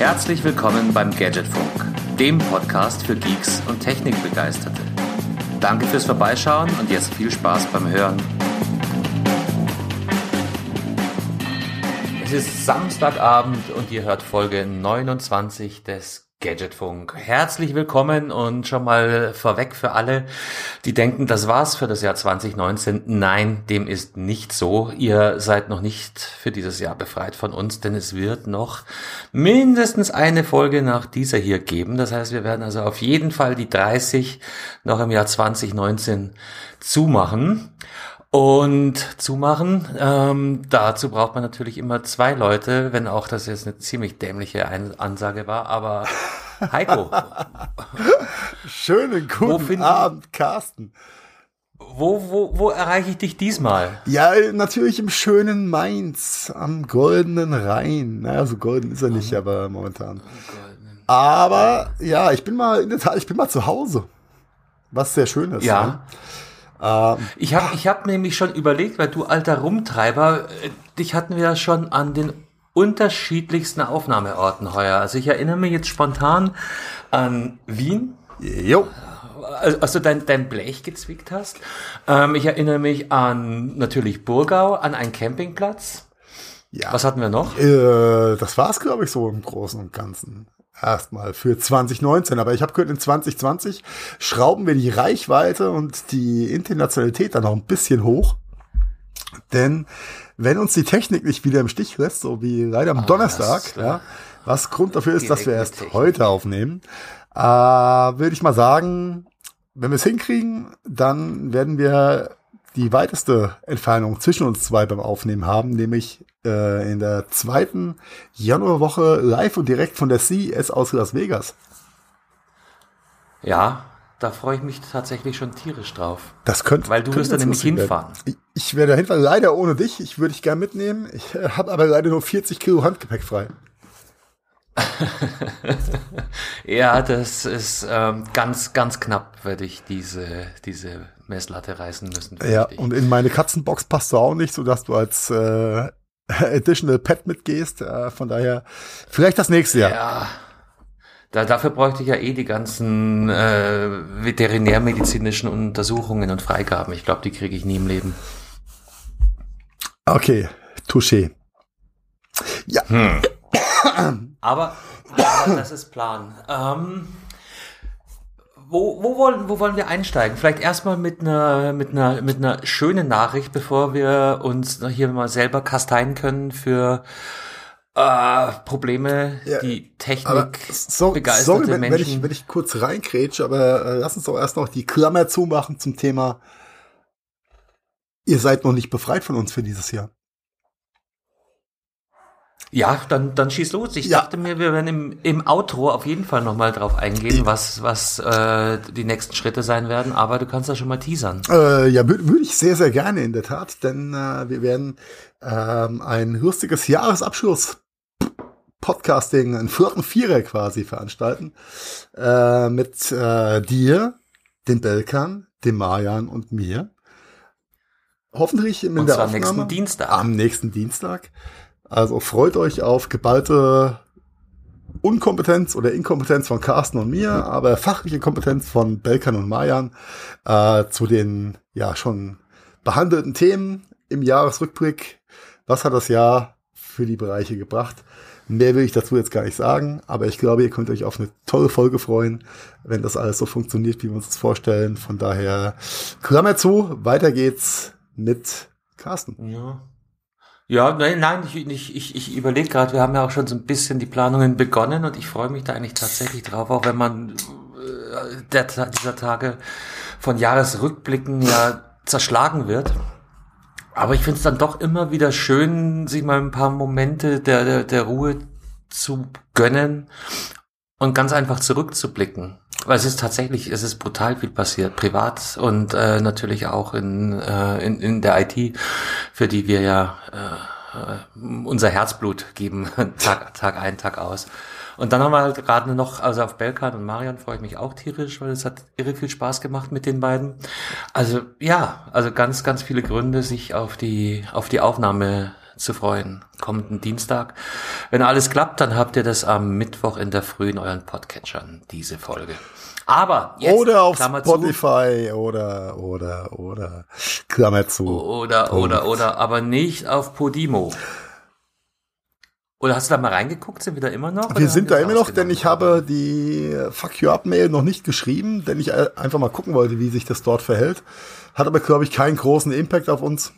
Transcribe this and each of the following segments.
Herzlich willkommen beim Gadgetfunk, dem Podcast für Geeks und Technikbegeisterte. Danke fürs Vorbeischauen und jetzt viel Spaß beim Hören. Es ist Samstagabend und ihr hört Folge 29 des Gadgetfunk. Herzlich willkommen und schon mal vorweg für alle, die denken, das war's für das Jahr 2019. Nein, dem ist nicht so. Ihr seid noch nicht für dieses Jahr befreit von uns, denn es wird noch mindestens eine Folge nach dieser hier geben. Das heißt, wir werden also auf jeden Fall die 30 noch im Jahr 2019 zumachen und zumachen. Ähm, dazu braucht man natürlich immer zwei Leute, wenn auch das jetzt eine ziemlich dämliche Ein Ansage war, aber Heiko. Schönen guten Abend, Carsten. Wo, wo, wo erreiche ich dich diesmal? Ja, natürlich im schönen Mainz, am goldenen Rhein. Naja, so golden ist er nicht, aber momentan. Aber ja, ich bin mal in der Tat, ich bin mal zu Hause. Was sehr schön ist. Ja. Ne? Ähm, ich habe ich hab nämlich schon überlegt, weil du alter Rumtreiber, äh, dich hatten wir ja schon an den unterschiedlichsten Aufnahmeorten heuer. Also ich erinnere mich jetzt spontan an Wien. Jo. Also dein, dein Blech gezwickt hast. Ähm, ich erinnere mich an natürlich Burgau, an einen Campingplatz. Ja. Was hatten wir noch? Äh, das war es, glaube ich, so im Großen und Ganzen erstmal für 2019. Aber ich habe gehört, in 2020 schrauben wir die Reichweite und die Internationalität dann noch ein bisschen hoch. Denn wenn uns die Technik nicht wieder im Stich lässt, so wie leider am ah, Donnerstag, ja, was Grund dafür ist, dass wir erst Technik. heute aufnehmen, äh, würde ich mal sagen, wenn wir es hinkriegen, dann werden wir die weiteste Entfernung zwischen uns zwei beim Aufnehmen haben, nämlich äh, in der zweiten Januarwoche live und direkt von der CES aus Las Vegas. Ja, da freue ich mich tatsächlich schon tierisch drauf. Das könnte. Weil du wirst da nämlich hinfahren. Ich, ich werde hinfahren, leider ohne dich. Ich würde dich gerne mitnehmen. Ich äh, habe aber leider nur 40 Kilo Handgepäck frei. ja, das ist ähm, ganz, ganz knapp, werde ich diese, diese Messlatte reißen müssen. Ja, und in meine Katzenbox passt du auch nicht, sodass du als äh, Additional Pet mitgehst. Äh, von daher, vielleicht das nächste Jahr. Ja. Da, dafür bräuchte ich ja eh die ganzen äh, veterinärmedizinischen Untersuchungen und Freigaben. Ich glaube, die kriege ich nie im Leben. Okay, touché. Ja. Hm. aber, aber das ist Plan. Ähm, wo, wo, wollen, wo wollen wir einsteigen? Vielleicht erstmal mit einer, mit, einer, mit einer schönen Nachricht, bevor wir uns hier mal selber kasteien können für äh, Probleme, ja, die Technik so, begeisterte sorry, wenn, Menschen. Wenn ich, wenn ich kurz reinkrätsche, aber äh, lass uns doch erst noch die Klammer zumachen zum Thema Ihr seid noch nicht befreit von uns für dieses Jahr. Ja, dann, dann schieß los. Ich ja. dachte mir, wir werden im, im Outro auf jeden Fall nochmal drauf eingehen, was, was äh, die nächsten Schritte sein werden, aber du kannst ja schon mal teasern. Äh, ja, würde würd ich sehr, sehr gerne in der Tat, denn äh, wir werden ähm, ein lustiges Jahresabschluss Podcasting, einen vierten Vierer quasi veranstalten äh, mit äh, dir, dem Belkan, dem Marian und mir. Hoffentlich in und der zwar Aufnahme. nächsten Dienstag. Am nächsten Dienstag. Also freut euch auf geballte Unkompetenz oder Inkompetenz von Carsten und mir, aber fachliche Kompetenz von Belkan und Mayan äh, zu den ja schon behandelten Themen im Jahresrückblick. Was hat das Jahr für die Bereiche gebracht? Mehr will ich dazu jetzt gar nicht sagen, aber ich glaube, ihr könnt euch auf eine tolle Folge freuen, wenn das alles so funktioniert, wie wir uns das vorstellen. Von daher, Klammer zu, weiter geht's mit Carsten. Ja. Ja, nein, nein, ich, ich, ich, ich überlege gerade, wir haben ja auch schon so ein bisschen die Planungen begonnen und ich freue mich da eigentlich tatsächlich drauf, auch wenn man äh, der, dieser Tage von Jahresrückblicken ja zerschlagen wird. Aber ich finde es dann doch immer wieder schön, sich mal ein paar Momente der, der, der Ruhe zu gönnen und ganz einfach zurückzublicken. Weil es ist tatsächlich, es ist brutal viel passiert, privat und äh, natürlich auch in, äh, in, in der IT, für die wir ja äh, unser Herzblut geben, Tag, Tag ein, Tag aus. Und dann haben wir halt gerade noch, also auf Belkan und Marian freue ich mich auch tierisch, weil es hat irre viel Spaß gemacht mit den beiden. Also ja, also ganz, ganz viele Gründe, sich auf die, auf die Aufnahme zu freuen. Kommenden Dienstag. Wenn alles klappt, dann habt ihr das am Mittwoch in der Früh in euren Podcatchern, diese Folge. Aber jetzt, oder auf Klammer Spotify zu, oder oder oder Klammer zu. Oder Punkt. oder oder aber nicht auf Podimo. Oder hast du da mal reingeguckt? Sind wir da immer noch? Wir sind da immer noch, denn ich habe die Fuck You Up Mail noch nicht geschrieben, denn ich äh, einfach mal gucken wollte, wie sich das dort verhält. Hat aber, glaube ich, keinen großen Impact auf uns.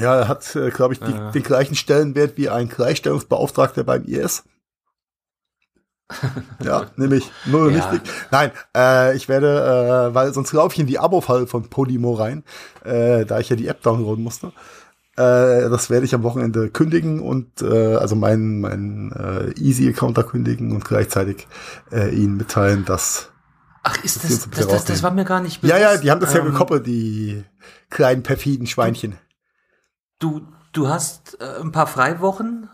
Ja, er hat, äh, glaube ich, die, ja. den gleichen Stellenwert wie ein Gleichstellungsbeauftragter beim IS. ja, nämlich null ja. richtig. Nein, äh, ich werde, äh, weil sonst laufe ich in die Abo-Fall von Podimo rein, äh, da ich ja die App downloaden musste. Äh, das werde ich am Wochenende kündigen und äh, also meinen mein, äh, Easy-Account da kündigen und gleichzeitig äh, ihnen mitteilen, dass Ach, ist das, das, das, das, war mir gar nicht bewusst. Ja, ja, die haben das ähm, ja gekoppelt, die kleinen perfiden Schweinchen. Du, du hast äh, ein paar Freiwochen.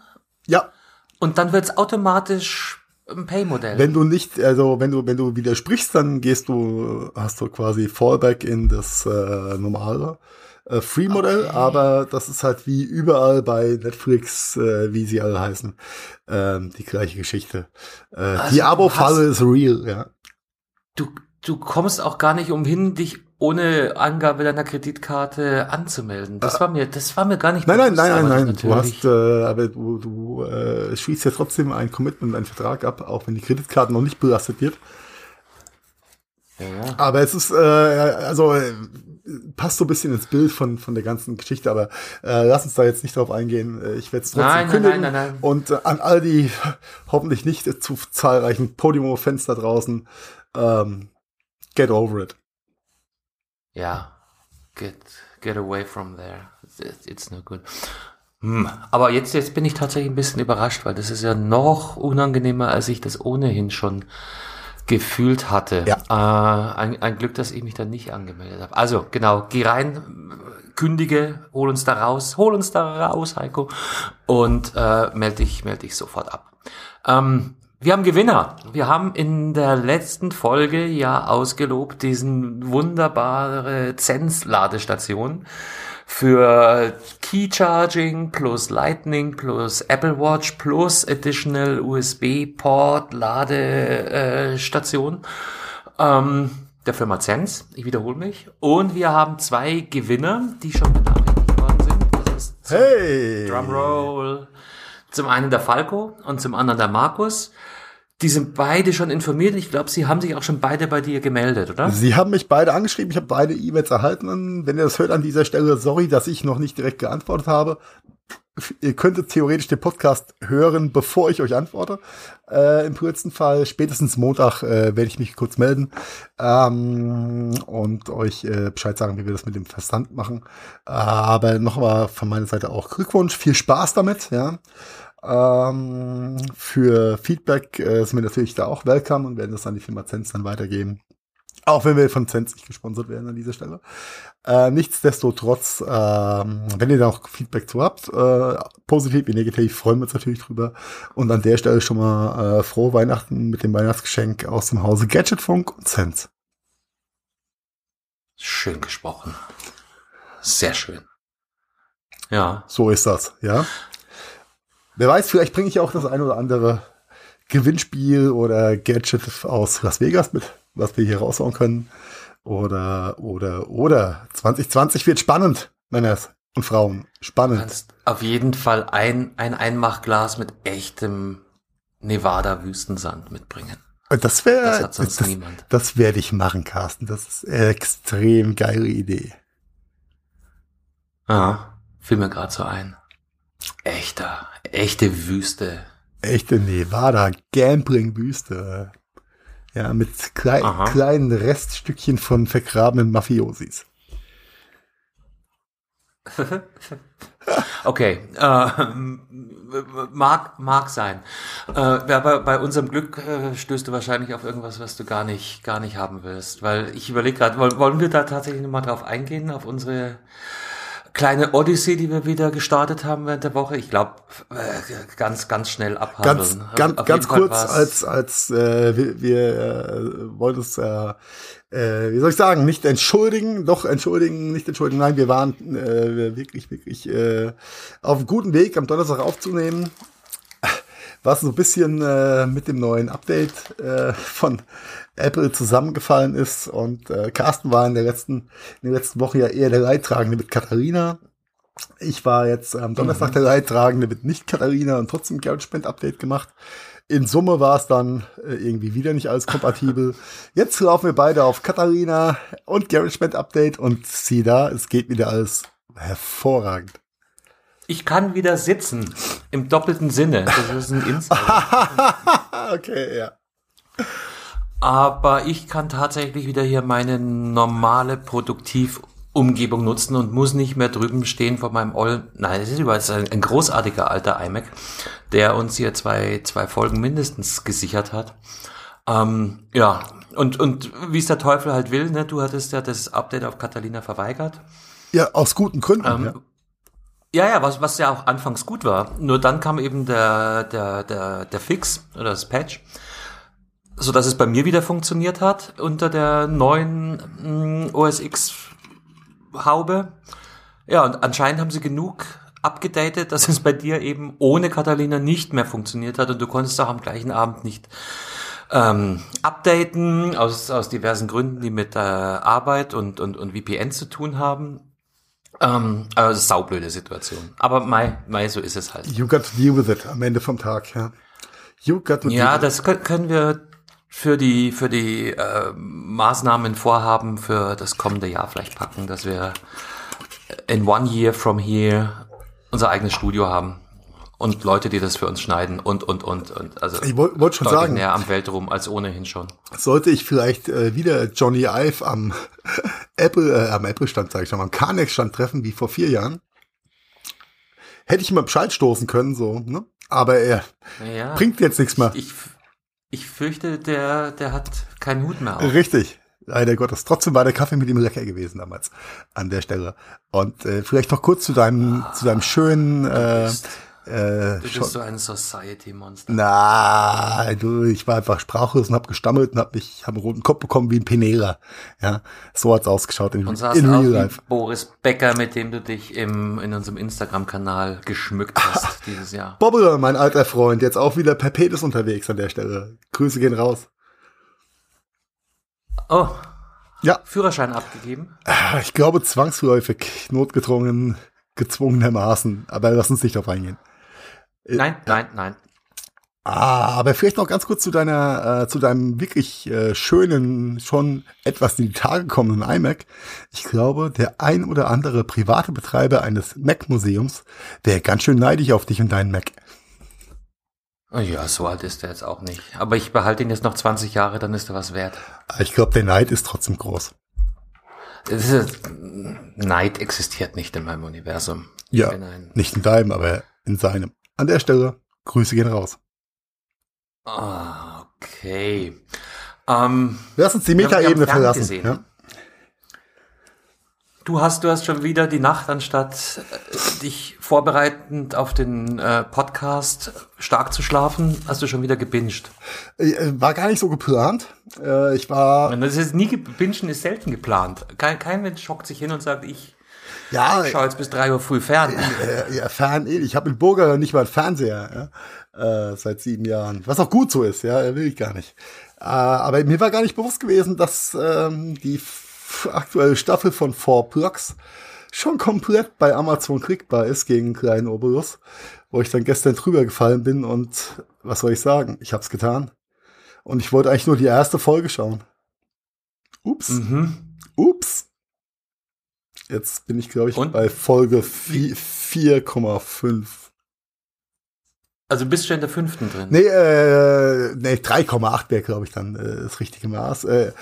Ja. Und dann wird's automatisch ein Pay-Modell. Wenn du nicht, also wenn du, wenn du widersprichst, dann gehst du, hast du quasi Fallback in das äh, normale äh, Free-Modell, okay. aber das ist halt wie überall bei Netflix, äh, wie sie alle heißen, ähm, die gleiche Geschichte. Äh, also die Abo-Falle ist real, ja. Du, du kommst auch gar nicht umhin, dich ohne Angabe deiner Kreditkarte anzumelden. Das war mir, das war mir gar nicht Nein, nein, nein, nein, nein. Du hast, äh, aber du, du äh, schließt ja trotzdem ein Commitment, einen Vertrag ab, auch wenn die Kreditkarte noch nicht belastet wird. Ja, ja. Aber es ist, äh, also äh, passt so ein bisschen ins Bild von, von der ganzen Geschichte, aber äh, lass uns da jetzt nicht drauf eingehen. Äh, ich werde es trotzdem nein, kündigen. Nein, nein, nein, Und äh, an all die hoffentlich nicht zu zahlreichen Podimo-Fans da draußen, ähm, get over it. Ja, get, get away from there. It's, no good. Hm. Aber jetzt, jetzt bin ich tatsächlich ein bisschen überrascht, weil das ist ja noch unangenehmer, als ich das ohnehin schon gefühlt hatte. Ja. Äh, ein, ein Glück, dass ich mich da nicht angemeldet habe. Also genau, geh rein, kündige, hol uns da raus, hol uns da raus, Heiko, und äh, melde dich, melde dich sofort ab. Ähm, wir haben Gewinner. Wir haben in der letzten Folge ja ausgelobt diesen wunderbare Zenz-Ladestation für Key Charging plus Lightning plus Apple Watch plus Additional USB Port Ladestation ähm, der Firma Zenz. Ich wiederhole mich. Und wir haben zwei Gewinner, die schon benachrichtigt worden sind. Das ist hey! Drumroll. Zum einen der Falco und zum anderen der Markus. Die sind beide schon informiert. Ich glaube, sie haben sich auch schon beide bei dir gemeldet, oder? Sie haben mich beide angeschrieben. Ich habe beide E-Mails erhalten. Wenn ihr das hört an dieser Stelle, sorry, dass ich noch nicht direkt geantwortet habe. Ihr könntet theoretisch den Podcast hören, bevor ich euch antworte. Äh, Im frühesten Fall, spätestens Montag, äh, werde ich mich kurz melden ähm, und euch äh, Bescheid sagen, wie wir das mit dem Verstand machen. aber nochmal von meiner Seite auch Glückwunsch, viel Spaß damit. Ja. Ähm, für Feedback äh, sind wir natürlich da auch welcome und werden das an die Firma Zenz dann weitergeben. Auch wenn wir von Zenz nicht gesponsert werden an dieser Stelle. Äh, nichtsdestotrotz, äh, wenn ihr da auch Feedback zu habt, äh, positiv wie negativ, freuen wir uns natürlich drüber. Und an der Stelle schon mal äh, frohe Weihnachten mit dem Weihnachtsgeschenk aus dem Hause Gadgetfunk und Zenz. Schön gesprochen. Sehr schön. Ja. So ist das, ja. Wer weiß, vielleicht bringe ich auch das ein oder andere Gewinnspiel oder Gadget aus Las Vegas mit, was wir hier raushauen können. Oder, oder, oder. 2020 wird spannend, Männers und Frauen. Spannend. Du kannst auf jeden Fall ein, ein Einmachglas mit echtem Nevada-Wüstensand mitbringen. Das wäre, das, hat sonst das, niemand. das werde ich machen, Carsten. Das ist eine extrem geile Idee. Ja, fiel mir gerade so ein. Echter, echte Wüste. Echte Nevada, Gambling-Wüste. Ja, mit klei Aha. kleinen Reststückchen von vergrabenen Mafiosis. okay, äh, mag mag sein. Äh, aber bei unserem Glück äh, stößt du wahrscheinlich auf irgendwas, was du gar nicht gar nicht haben willst, weil ich überlege gerade, wollen wir da tatsächlich nochmal drauf eingehen auf unsere kleine Odyssey, die wir wieder gestartet haben während der Woche. Ich glaube, äh, ganz, ganz schnell abhandeln. Ganz, ganz, ganz kurz, als, als äh, wir, wir äh, wollten uns, äh, äh, wie soll ich sagen, nicht entschuldigen, doch entschuldigen, nicht entschuldigen. Nein, wir waren äh, wirklich, wirklich äh, auf einem guten Weg, am Donnerstag aufzunehmen. Was so ein bisschen äh, mit dem neuen Update äh, von Apple zusammengefallen ist. Und äh, Carsten war in der letzten, in der letzten Woche ja eher der Leidtragende mit Katharina. Ich war jetzt am Donnerstag mhm. der Leidtragende mit nicht Katharina und trotzdem GarageBand-Update gemacht. In Summe war es dann äh, irgendwie wieder nicht alles kompatibel. Jetzt laufen wir beide auf Katharina und GarageBand Update und sieh da, es geht wieder alles hervorragend. Ich kann wieder sitzen. Im doppelten Sinne. Das ist ein Insider. okay, ja. Aber ich kann tatsächlich wieder hier meine normale Produktivumgebung nutzen und muss nicht mehr drüben stehen vor meinem All. Nein, das ist übrigens ein, ein großartiger alter iMac, der uns hier zwei, zwei Folgen mindestens gesichert hat. Ähm, ja, und, und wie es der Teufel halt will, ne? du hattest ja das Update auf Catalina verweigert. Ja, aus guten Gründen. Ähm, ja. Ja, ja, was, was ja auch anfangs gut war. Nur dann kam eben der, der, der, der Fix oder das Patch, so dass es bei mir wieder funktioniert hat unter der neuen mm, OS X Haube. Ja, und anscheinend haben sie genug abgedatet, dass es bei dir eben ohne Catalina nicht mehr funktioniert hat und du konntest auch am gleichen Abend nicht ähm, updaten aus, aus diversen Gründen, die mit äh, Arbeit und, und, und VPN zu tun haben. Ähm, also saublöde Situation. Aber Mai, Mai, so ist es halt. You got to deal with it am Ende vom Tag, ja. You got to ja, das können wir für die für die äh, Maßnahmen Vorhaben für das kommende Jahr vielleicht packen, dass wir in one year from here unser eigenes Studio haben und Leute, die das für uns schneiden und und und und also ich wollte wollt schon sagen näher am Weltraum als ohnehin schon. Sollte ich vielleicht äh, wieder Johnny Ive am Apple äh, am Apple Stand sage ich schon mal am Carnex Stand treffen wie vor vier Jahren, hätte ich mal Bescheid stoßen können so, ne? Aber er ja, bringt jetzt nichts mehr. Ich, ich fürchte, der der hat keinen Hut mehr auf. Richtig. Leider Gottes. Trotzdem war der Kaffee mit ihm lecker gewesen damals an der Stelle. Und äh, vielleicht noch kurz zu deinem ah, zu deinem schönen äh, äh, du bist schon, so ein Society-Monster. Na, du, ich war einfach sprachlos und hab gestammelt und hab mich, hab einen roten Kopf bekommen wie ein Penera. Ja, so hat's ausgeschaut in, und in Real Life. Boris Becker, mit dem du dich im, in unserem Instagram-Kanal geschmückt hast ah, dieses Jahr. Bobble, mein alter Freund, jetzt auch wieder per Petis unterwegs an der Stelle. Grüße gehen raus. Oh. Ja. Führerschein abgegeben? Ich glaube zwangsläufig, notgedrungen, gezwungenermaßen. Aber lass uns nicht darauf eingehen. Äh, nein, ja. nein, nein. Ah, aber vielleicht noch ganz kurz zu deiner, äh, zu deinem wirklich äh, schönen, schon etwas in die Tage kommenden iMac. Ich glaube, der ein oder andere private Betreiber eines Mac-Museums wäre ganz schön neidisch auf dich und deinen Mac. Ja, so alt ist er jetzt auch nicht. Aber ich behalte ihn jetzt noch 20 Jahre, dann ist er was wert. Ich glaube, der Neid ist trotzdem groß. Ist, Neid existiert nicht in meinem Universum. Ja, nicht in deinem, aber in seinem. An der Stelle, Grüße gehen raus. Ah, okay. Ähm, Lass uns die Metaebene verlassen. Ja? Du hast, du hast schon wieder die Nacht, anstatt äh, dich vorbereitend auf den äh, Podcast stark zu schlafen, hast du schon wieder gebinged. Äh, war gar nicht so geplant. Äh, ich war. Das ist nie gebingen ist selten geplant. Kein, kein Mensch schockt sich hin und sagt, ich ja, ich schau jetzt bis drei Uhr früh fern. Äh, ja, fern. Eh. Ich habe in Burger nicht mal einen Fernseher ja, äh, seit sieben Jahren. Was auch gut so ist, ja, will ich gar nicht. Äh, aber mir war gar nicht bewusst gewesen, dass ähm, die aktuelle Staffel von Four Plugs schon komplett bei Amazon klickbar ist gegen kleinen Obolus, wo ich dann gestern drüber gefallen bin und was soll ich sagen? Ich hab's getan. Und ich wollte eigentlich nur die erste Folge schauen. Ups. Mhm. Ups. Jetzt bin ich, glaube ich, Und? bei Folge 4,5. Also bist du in der fünften drin? Nee, äh, nee 3,8 wäre, glaube ich, dann äh, das richtige Maß. Äh,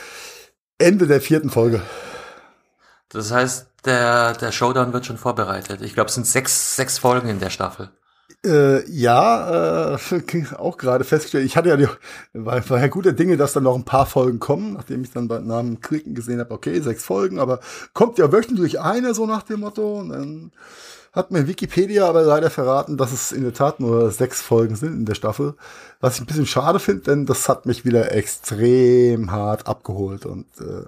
Ende der vierten Folge. Das heißt, der, der Showdown wird schon vorbereitet. Ich glaube, es sind sechs, sechs Folgen in der Staffel. Äh, ja, äh, auch gerade festgestellt. Ich hatte ja die, war, war ja guter Dinge, dass dann noch ein paar Folgen kommen, nachdem ich dann beim Namen Klicken gesehen habe, okay, sechs Folgen, aber kommt ja wöchentlich eine, so nach dem Motto. Und dann hat mir Wikipedia aber leider verraten, dass es in der Tat nur sechs Folgen sind in der Staffel. Was ich ein bisschen schade finde, denn das hat mich wieder extrem hart abgeholt. Und äh,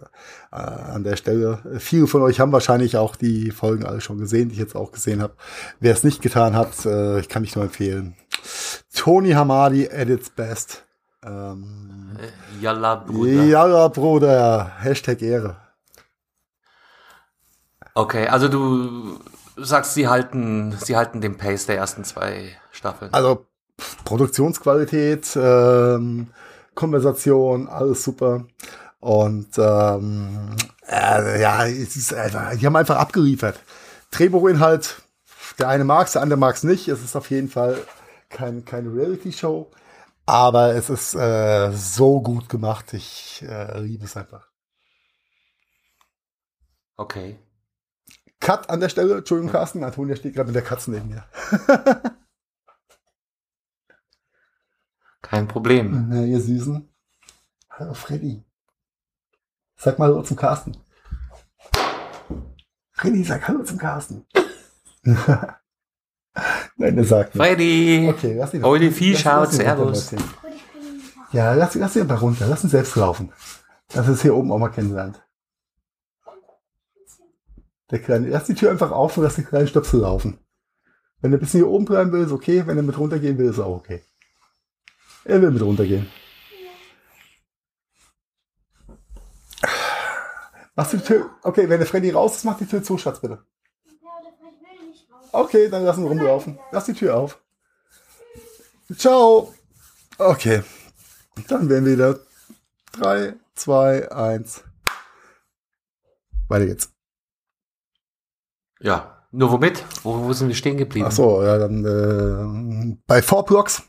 äh, an der Stelle, viele von euch haben wahrscheinlich auch die Folgen alle schon gesehen, die ich jetzt auch gesehen habe. Wer es nicht getan hat, äh, ich kann dich nur empfehlen. Tony Hamadi at its best. Ähm, Yalla, Bruder. Yalla, Bruder. Hashtag Ehre. Okay, also du sagst, sie halten, sie halten den Pace der ersten zwei Staffeln. Also Produktionsqualität, ähm, Konversation, alles super. Und ähm, äh, ja, es ist einfach, die haben einfach abgeliefert. Drehbuchinhalt, der eine mag es, der andere mag es nicht. Es ist auf jeden Fall kein, keine Reality-Show. Aber es ist äh, so gut gemacht. Ich äh, liebe es einfach. Okay. Cut an der Stelle. Entschuldigung, Carsten. Antonia steht gerade mit der Katze neben mir. Kein Problem. Na, ihr Süßen. Hallo, Freddy. Sag mal Hallo zum Carsten. Freddy, sag Hallo zum Carsten. Nein, der sagt nicht. Freddy! Okay, lass ihn. Hol die Vieh, lass- schaut, lass ihn runter, servus. Ja, lass, lass ihn einfach runter. Lass ihn selbst laufen. Dass er es hier oben auch mal kennenlernt. Der kleine, lass die Tür einfach auf und lass den kleinen Stöpsel laufen. Wenn er ein bisschen hier oben bleiben will, ist okay. Wenn er mit runtergehen will, ist auch okay. Er will mit runtergehen. Machst du die Tür? Okay, wenn der Freddy raus ist, mach die Tür zu, Schatz, bitte. Okay, dann lass ihn rumlaufen. Lass die Tür auf. Ciao. Okay. Dann werden wir wieder. Drei, zwei, eins. Weiter geht's. Ja. Nur womit? Wo, wo sind wir stehen geblieben? Ach so, ja, dann äh, bei Four Blocks,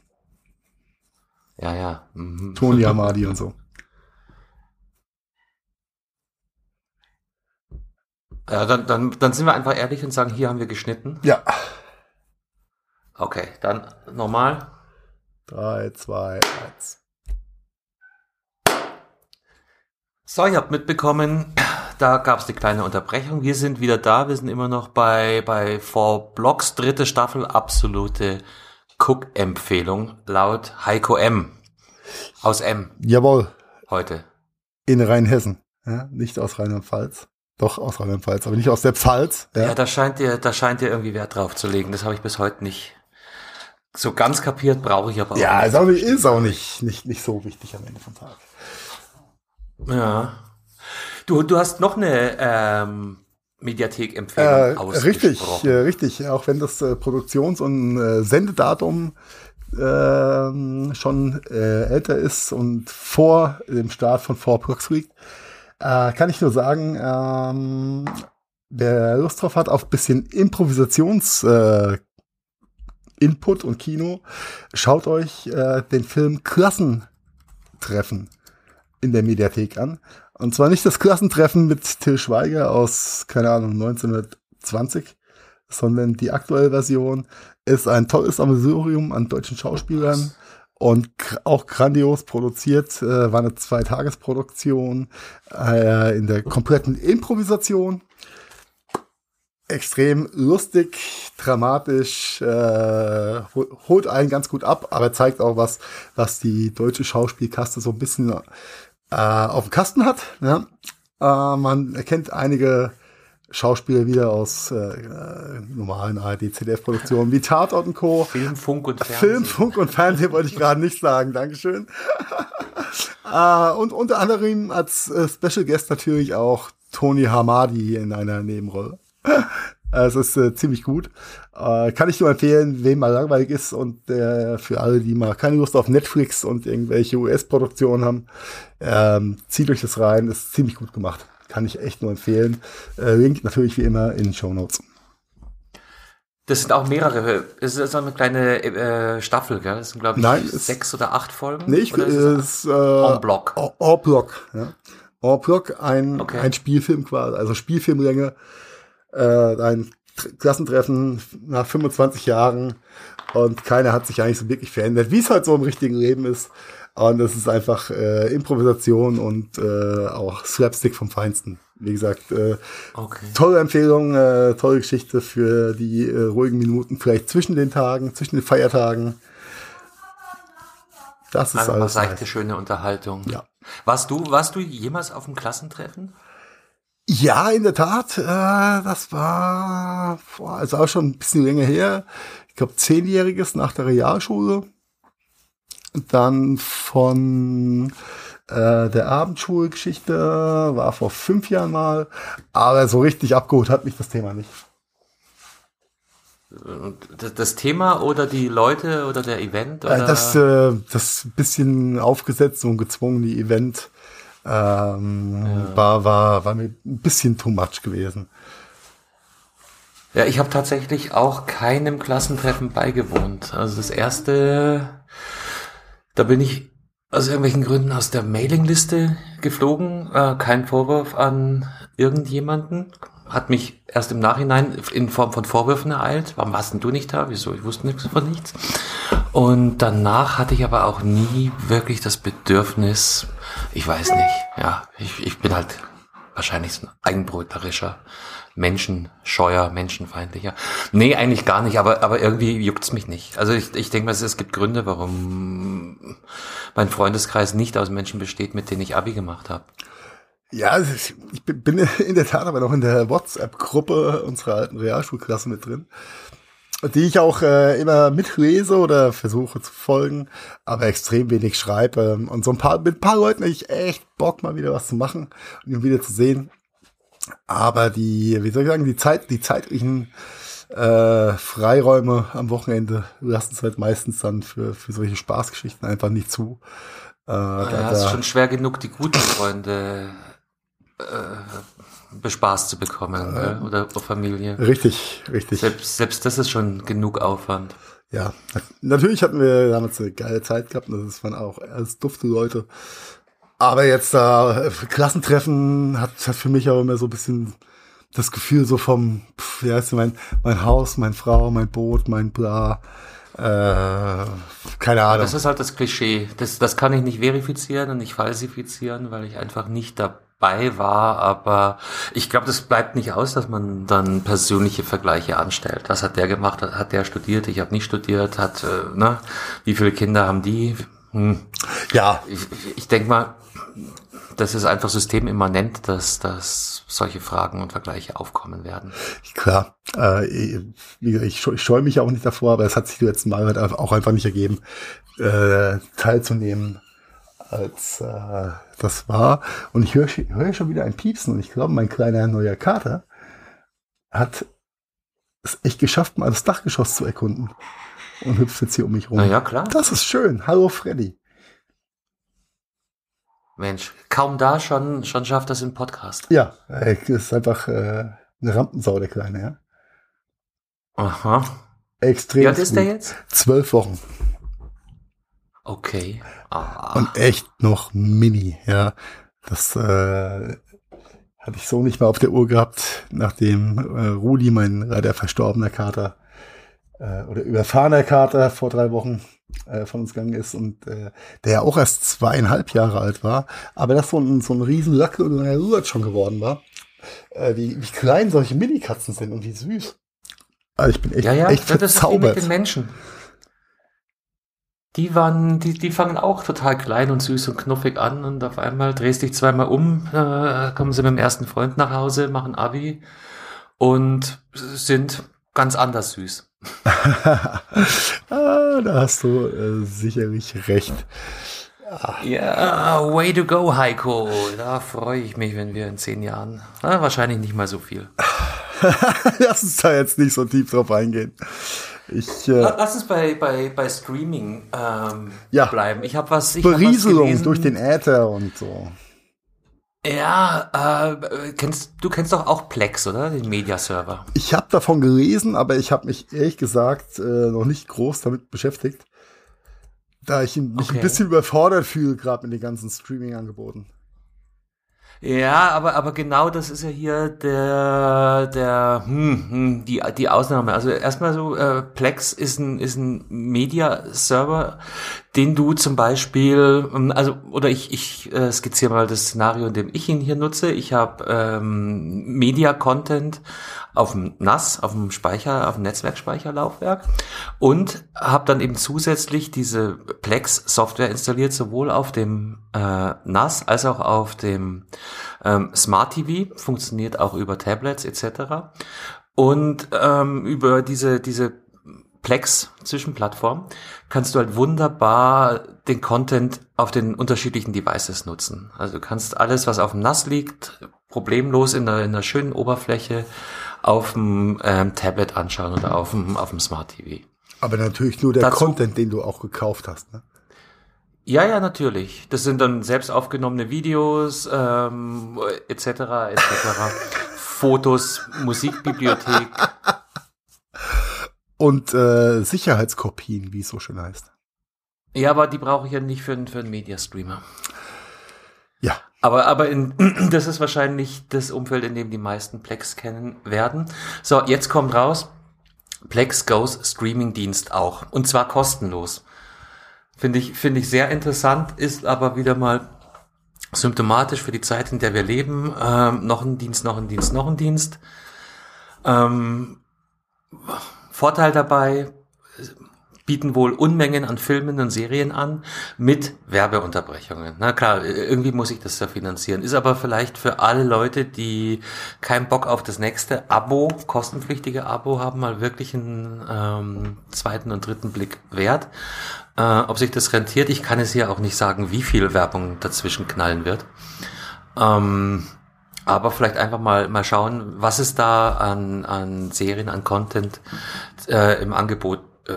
Ja, ja. Mhm. Tony Amadi und so. Ja, dann, dann, dann sind wir einfach ehrlich und sagen, hier haben wir geschnitten. Ja. Okay, dann nochmal. Drei, zwei, eins. So, ihr habt mitbekommen, da gab es eine kleine Unterbrechung. Wir sind wieder da. Wir sind immer noch bei, bei Four Blocks, dritte Staffel, absolute Cook-Empfehlung laut Heiko M. Aus M Jawohl, heute. in Rheinhessen. Ja, nicht aus Rheinland-Pfalz. Doch aus Rheinland-Pfalz, aber nicht aus der Pfalz. Ja, Ja. da scheint ihr, da scheint ihr irgendwie Wert drauf zu legen. Das habe ich bis heute nicht so ganz kapiert, brauche ich aber auch Ja, nicht. ist auch nicht, ist auch nicht, nicht, nicht so wichtig am Ende vom Tag. Ja. Du, du hast noch eine ähm, Mediathek-Empfehlung Äh, richtig, äh, richtig. Auch wenn das äh, Produktions- und äh, Sendedatum ähm, schon äh, älter ist und vor dem Start von Four Blocks liegt, äh, kann ich nur sagen, ähm, wer Lust drauf hat auf bisschen Improvisations äh, Input und Kino, schaut euch äh, den Film Klassentreffen in der Mediathek an. Und zwar nicht das Klassentreffen mit Till Schweiger aus, keine Ahnung, 1920, sondern die aktuelle Version ist ein tolles Amüsorium an deutschen Schauspielern und auch grandios produziert, äh, war eine Zweitagesproduktion äh, in der kompletten Improvisation. Extrem lustig, dramatisch, äh, hol- holt einen ganz gut ab, aber zeigt auch was, was die deutsche Schauspielkaste so ein bisschen äh, auf dem Kasten hat. Ja? Äh, man erkennt einige Schauspieler wieder aus äh, äh, normalen ARD-CDF-Produktionen wie Tatort und Co. Film, Funk und Fernsehen. Film, Funk und Fernsehen wollte ich gerade nicht sagen. Dankeschön. äh, und unter anderem als äh, Special Guest natürlich auch Tony Hamadi in einer Nebenrolle. Es ist äh, ziemlich gut. Äh, kann ich nur empfehlen, wem mal langweilig ist und äh, für alle, die mal keine Lust auf Netflix und irgendwelche US-Produktionen haben, ähm, zieht euch das rein. Ist ziemlich gut gemacht. Kann ich echt nur empfehlen. Äh, Link natürlich wie immer in den Show Notes. Das sind auch mehrere. Es ist so eine kleine äh, Staffel, gell? Das sind, glaube ich, Nein, sechs oder acht Folgen. Nee, ich ist es- ist, äh, En bloc. En- En bloc, ja. En bloc, ein, Okay. ein Spielfilm quasi, also Spielfilmlänge, äh, ein Tr- Klassentreffen nach 25 Jahren und keiner hat sich eigentlich so wirklich verändert, wie es halt so im richtigen Leben ist. Und es ist einfach äh, Improvisation und äh, auch Slapstick vom Feinsten. Wie gesagt, äh, okay. tolle Empfehlung, äh, tolle Geschichte für die äh, ruhigen Minuten, vielleicht zwischen den Tagen, zwischen den Feiertagen. Das ist Einfach alles. Seichte, schöne Unterhaltung. Ja. Warst du, warst du jemals auf dem Klassentreffen? Ja, in der Tat. Äh, das war boah, also auch schon ein bisschen länger her. Ich glaube, zehnjähriges nach der Realschule. Dann von äh, der Abendschulgeschichte war vor fünf Jahren mal. Aber so richtig abgeholt hat mich das Thema nicht. Das Thema oder die Leute oder der Event? Äh, oder? Das, äh, das bisschen aufgesetzt und gezwungen, die Event ähm, ja. war, war, war mir ein bisschen too much gewesen. Ja, ich habe tatsächlich auch keinem Klassentreffen beigewohnt. Also das erste, da bin ich aus irgendwelchen Gründen aus der Mailingliste geflogen. Äh, kein Vorwurf an irgendjemanden hat mich erst im Nachhinein in Form von Vorwürfen ereilt. Warum warst denn du nicht da? Wieso? Ich wusste nichts von nichts. Und danach hatte ich aber auch nie wirklich das Bedürfnis, ich weiß nicht, ja, ich, ich bin halt wahrscheinlich so ein eigenbrötlerischer, menschenscheuer, menschenfeindlicher. Nee, eigentlich gar nicht, aber, aber irgendwie juckt's mich nicht. Also ich, ich denke mal, es gibt Gründe, warum mein Freundeskreis nicht aus Menschen besteht, mit denen ich Abi gemacht habe. Ja, ich bin in der Tat aber noch in der WhatsApp-Gruppe unserer alten Realschulklasse mit drin, die ich auch äh, immer mitlese oder versuche zu folgen, aber extrem wenig schreibe. Und so ein paar, mit ein paar Leuten habe ich echt Bock, mal wieder was zu machen und ihn wieder zu sehen. Aber die, wie soll ich sagen, die Zeit, die zeitlichen äh, Freiräume am Wochenende lassen es halt meistens dann für, für solche Spaßgeschichten einfach nicht zu. Äh, ja, da, es ist schon schwer genug, die guten Freunde bespaßt zu bekommen äh, oder Familie. Richtig, richtig. Selbst, selbst das ist schon genug Aufwand. Ja, natürlich hatten wir damals eine geile Zeit gehabt. Das waren auch als dufte Leute. Aber jetzt da äh, Klassentreffen hat, hat für mich auch immer so ein bisschen das Gefühl so vom, pff, wie heißt mein, mein Haus, meine Frau, mein Boot, mein Bla. Äh, keine Ahnung. Das ist halt das Klischee. Das, das kann ich nicht verifizieren und nicht falsifizieren, weil ich einfach nicht dabei bei war, aber ich glaube, das bleibt nicht aus, dass man dann persönliche Vergleiche anstellt. Was hat der gemacht? Hat der studiert? Ich habe nicht studiert. Hat, äh, ne? Wie viele Kinder haben die? Hm. Ja. Ich, ich denke mal, das ist einfach systemimmanent, dass, dass solche Fragen und Vergleiche aufkommen werden. Klar, äh, ich, ich scheue mich auch nicht davor, aber es hat sich die letzten Mal halt auch einfach nicht ergeben, äh, teilzunehmen als äh, das war. Und ich höre hör schon wieder ein Piepsen und ich glaube, mein kleiner neuer Kater hat es echt geschafft, mal das Dachgeschoss zu erkunden und hüpft jetzt hier um mich rum. Na ja, klar. Das ist schön. Hallo Freddy. Mensch, kaum da schon, schon schafft das im Podcast. Ja, das ist einfach äh, eine Rampensau, der Kleine, ja. Aha. Extrem. Wie alt ist der jetzt? Zwölf Wochen. Okay. Ah. Und echt noch mini, ja. Das äh, hatte ich so nicht mehr auf der Uhr gehabt, nachdem äh, Rudi, mein leider verstorbener Kater, äh, oder überfahrener Kater vor drei Wochen äh, von uns gegangen ist und äh, der ja auch erst zweieinhalb Jahre alt war, aber das so ein, so ein riesen Lacke und ein schon geworden war. Äh, wie, wie klein solche Minikatzen sind und wie süß. Also ich bin echt, ja, ja, echt verzaubert. Das ist wie mit den Menschen die waren, die, die fangen auch total klein und süß und knuffig an und auf einmal drehst dich zweimal um, äh, kommen sie mit dem ersten Freund nach Hause, machen Abi und sind ganz anders süß. ah, da hast du äh, sicherlich recht. Ja, way to go, Heiko. Da freue ich mich, wenn wir in zehn Jahren, na, wahrscheinlich nicht mal so viel. Lass uns da jetzt nicht so tief drauf eingehen. Ich, äh, Lass uns bei, bei, bei Streaming ähm, ja. bleiben. Ich habe was. Ich Berieselung hab was durch den Äther und so. Ja, äh, kennst du kennst doch auch Plex, oder den Mediaserver? Ich habe davon gelesen, aber ich habe mich ehrlich gesagt äh, noch nicht groß damit beschäftigt, da ich mich okay. ein bisschen überfordert fühle gerade mit den ganzen Streaming-Angeboten. Ja, aber, aber genau das ist ja hier der, der, hm, hm, die, die Ausnahme. Also erstmal so, äh, Plex ist ein, ist ein Media-Server, den du zum Beispiel, ähm, also, oder ich, ich äh, skizziere mal das Szenario, in dem ich ihn hier nutze. Ich habe ähm, Media-Content auf dem NAS, auf dem Speicher, auf dem Netzwerkspeicherlaufwerk und habe dann eben zusätzlich diese Plex-Software installiert, sowohl auf dem äh, NAS als auch auf dem ähm, Smart TV, funktioniert auch über Tablets etc. Und ähm, über diese, diese Plex Zwischenplattform kannst du halt wunderbar den Content auf den unterschiedlichen Devices nutzen. Also du kannst alles, was auf dem NAS liegt, problemlos in einer, in einer schönen Oberfläche auf dem ähm, Tablet anschauen oder auf dem, auf dem Smart TV. Aber natürlich nur der Dazu, Content, den du auch gekauft hast, ne? Ja, ja, natürlich. Das sind dann selbst aufgenommene Videos, ähm, etc., etc. Fotos, Musikbibliothek. Und äh, Sicherheitskopien, wie es so schön heißt. Ja, aber die brauche ich ja nicht für, für einen Mediastreamer. Ja. Aber, aber in, das ist wahrscheinlich das Umfeld, in dem die meisten Plex kennen werden. So, jetzt kommt raus. Plex Goes Streaming-Dienst auch. Und zwar kostenlos. Finde ich, finde ich sehr interessant, ist aber wieder mal symptomatisch für die Zeit, in der wir leben. Ähm, noch ein Dienst, noch ein Dienst, noch ein Dienst. Ähm, Vorteil dabei, bieten wohl Unmengen an Filmen und Serien an mit Werbeunterbrechungen. Na klar, irgendwie muss ich das ja finanzieren. Ist aber vielleicht für alle Leute, die keinen Bock auf das nächste Abo, kostenpflichtige Abo haben, mal wirklich einen ähm, zweiten und dritten Blick wert. Äh, ob sich das rentiert, ich kann es hier auch nicht sagen, wie viel Werbung dazwischen knallen wird. Ähm, aber vielleicht einfach mal mal schauen, was es da an, an Serien, an Content äh, im Angebot äh,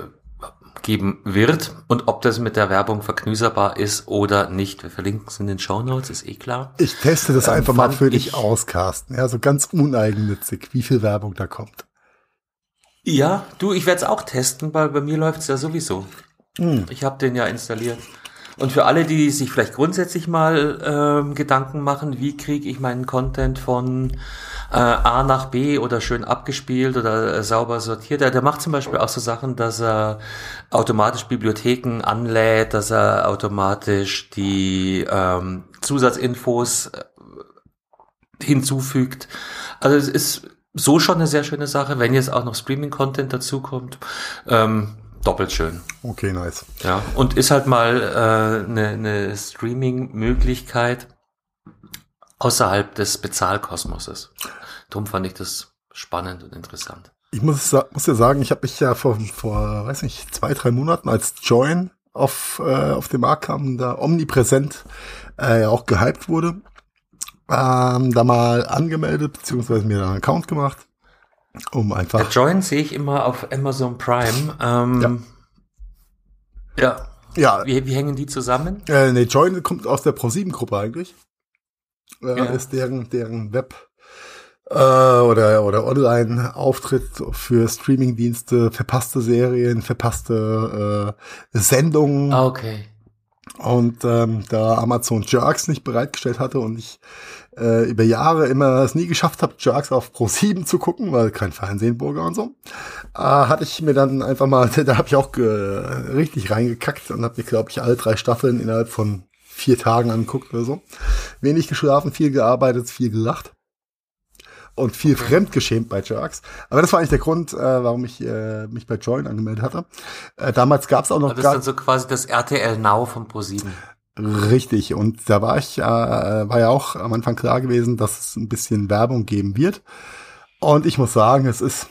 geben wird und ob das mit der Werbung verknüserbar ist oder nicht. Wir verlinken es in den Show Notes, ist eh klar. Ich teste das ähm, einfach mal für dich aus, Carsten. Ja, so ganz uneigennützig, wie viel Werbung da kommt. Ja, du, ich werde es auch testen, weil bei mir läuft es ja sowieso. Hm. Ich habe den ja installiert. Und für alle, die sich vielleicht grundsätzlich mal ähm, Gedanken machen, wie kriege ich meinen Content von äh, A nach B oder schön abgespielt oder äh, sauber sortiert. Der, der macht zum Beispiel auch so Sachen, dass er automatisch Bibliotheken anlädt, dass er automatisch die ähm, Zusatzinfos äh, hinzufügt. Also es ist so schon eine sehr schöne Sache, wenn jetzt auch noch Streaming-Content dazukommt. Ähm, doppelt schön. Okay, nice. Ja, und ist halt mal äh, eine, eine Streaming-Möglichkeit außerhalb des Bezahlkosmoses. Darum fand ich das spannend und interessant. Ich muss, muss ja sagen, ich habe mich ja vor, vor, weiß nicht, zwei, drei Monaten als Join auf, äh, auf den Markt kam, da omnipräsent äh, auch gehypt wurde, ähm, da mal angemeldet, beziehungsweise mir da einen Account gemacht, um einfach... Der Join sehe ich immer auf Amazon Prime. Ähm, ja. ja. Ja. Wie, wie hängen die zusammen? Äh, nee, Join kommt aus der Pro7-Gruppe eigentlich. Äh, ja. Ist deren, deren Web, äh, oder, oder Online-Auftritt für Streaming-Dienste, verpasste Serien, verpasste äh, Sendungen. Ah, okay. Und ähm, da Amazon Jerks nicht bereitgestellt hatte und ich äh, über Jahre immer es nie geschafft habe, Jerks auf Pro 7 zu gucken, weil kein Fernsehburger und so, äh, hatte ich mir dann einfach mal, da habe ich auch richtig reingekackt und habe mir, glaube ich, alle drei Staffeln innerhalb von vier Tagen angeguckt oder so. Wenig geschlafen, viel gearbeitet, viel gelacht und viel fremdgeschämt bei Jerks. Aber das war eigentlich der Grund, äh, warum ich äh, mich bei Join angemeldet hatte. Äh, damals gab es auch noch. Das ist dann so quasi das RTL Now von ProSieben. Richtig. Und da war ich, äh, war ja auch am Anfang klar gewesen, dass es ein bisschen Werbung geben wird. Und ich muss sagen, es ist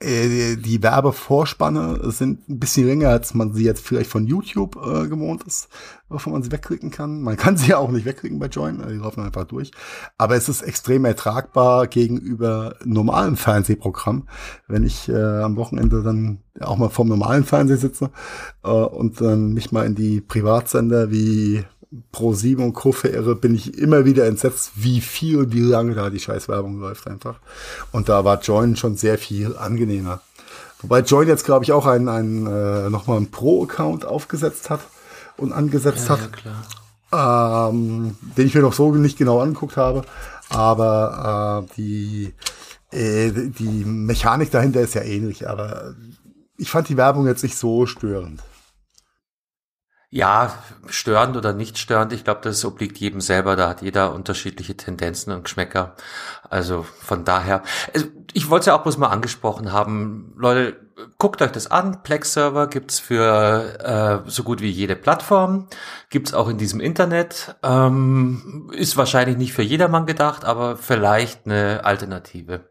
äh, die Werbevorspanne sind ein bisschen länger, als man sie jetzt vielleicht von YouTube äh, gewohnt ist, wovon man sie wegklicken kann. Man kann sie ja auch nicht wegklicken bei Join, die laufen einfach durch. Aber es ist extrem ertragbar gegenüber normalem Fernsehprogramm. Wenn ich äh, am Wochenende dann auch mal vom normalen Fernsehen sitze äh, und dann mich mal in die Privatsender wie Pro 7 und Co. verirre, bin ich immer wieder entsetzt, wie viel, wie lange da die Scheißwerbung läuft einfach. Und da war Join schon sehr viel angenehmer. Wobei Join jetzt, glaube ich, auch einen, einen äh, nochmal einen Pro-Account aufgesetzt hat und angesetzt ja, hat. Ja, ähm, den ich mir noch so nicht genau angeguckt habe. Aber äh, die, äh, die Mechanik dahinter ist ja ähnlich. Aber ich fand die Werbung jetzt nicht so störend. Ja, störend oder nicht störend, ich glaube, das obliegt jedem selber. Da hat jeder unterschiedliche Tendenzen und Geschmäcker. Also von daher, ich wollte es ja auch bloß mal angesprochen haben. Leute, guckt euch das an. Plex Server gibt's für äh, so gut wie jede Plattform. Gibt's auch in diesem Internet. Ähm, ist wahrscheinlich nicht für jedermann gedacht, aber vielleicht eine Alternative.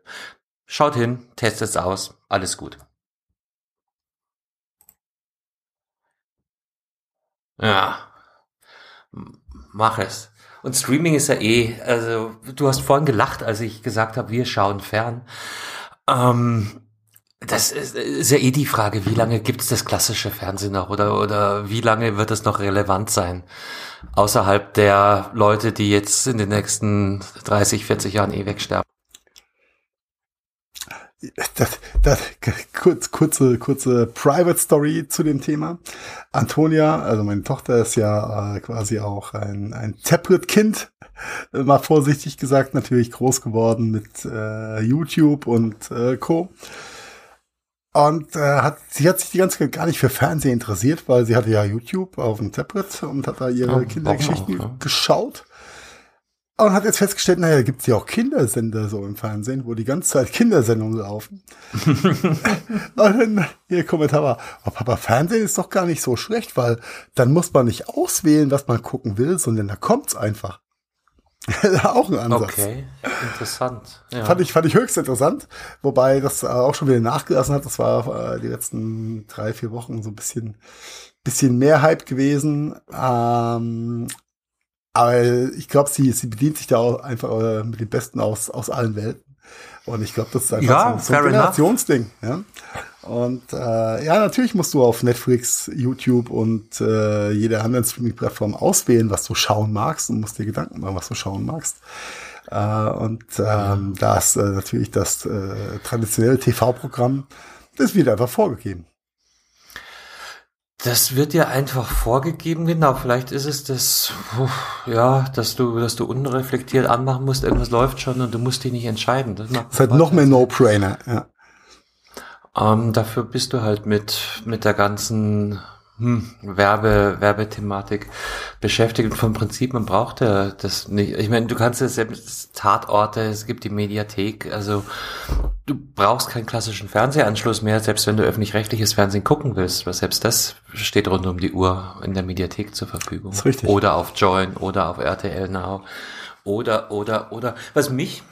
Schaut hin, testet es aus. Alles gut. Ja, mach es. Und Streaming ist ja eh, also du hast vorhin gelacht, als ich gesagt habe, wir schauen fern. Ähm, das ist, ist ja eh die Frage, wie lange gibt es das klassische Fernsehen noch oder, oder wie lange wird es noch relevant sein? Außerhalb der Leute, die jetzt in den nächsten 30, 40 Jahren eh wegsterben. Das, das, kurz, kurze, kurze Private Story zu dem Thema. Antonia, also meine Tochter ist ja äh, quasi auch ein, ein Tablet-Kind, mal vorsichtig gesagt, natürlich groß geworden mit äh, YouTube und äh, Co. Und äh, hat, sie hat sich die ganze Zeit gar nicht für Fernsehen interessiert, weil sie hatte ja YouTube auf dem Tablet und hat da ihre oh, Kindergeschichten auch, ja. geschaut. Und hat jetzt festgestellt, naja, gibt es ja auch Kindersender so im Fernsehen, wo die ganze Zeit Kindersendungen laufen. und dann ihr Kommentar war, oh Papa, Fernsehen ist doch gar nicht so schlecht, weil dann muss man nicht auswählen, was man gucken will, sondern da kommt's einfach. auch ein Ansatz. Okay, interessant. Ja. Fand, ich, fand ich höchst interessant, wobei das auch schon wieder nachgelassen hat. Das war äh, die letzten drei, vier Wochen so ein bisschen, bisschen mehr Hype gewesen. Ähm, aber ich glaube, sie, sie bedient sich da auch einfach äh, mit den Besten aus, aus allen Welten. Und ich glaube, das ist einfach ja, so, so ein Generationsding. Ja? Und äh, ja, natürlich musst du auf Netflix, YouTube und äh, jede andere Streaming-Plattform auswählen, was du schauen magst und musst dir Gedanken machen, was du schauen magst. Äh, und ähm, da ist äh, natürlich das äh, traditionelle TV-Programm, das wird einfach vorgegeben. Das wird dir einfach vorgegeben, genau. Vielleicht ist es das, ja, dass du, dass du unreflektiert anmachen musst, irgendwas läuft schon und du musst dich nicht entscheiden. Das, das ist halt noch mehr No-Brainer, ja. Ähm, dafür bist du halt mit, mit der ganzen hm, Werbe, Werbethematik beschäftigt. Und vom Prinzip, man braucht ja das nicht. Ich meine, du kannst ja selbst Tatorte, es gibt die Mediathek, also du brauchst keinen klassischen Fernsehanschluss mehr, selbst wenn du öffentlich-rechtliches Fernsehen gucken willst, weil selbst das steht rund um die Uhr in der Mediathek zur Verfügung. Richtig. Oder auf Join oder auf RTL Now. Oder, oder, oder. Was mich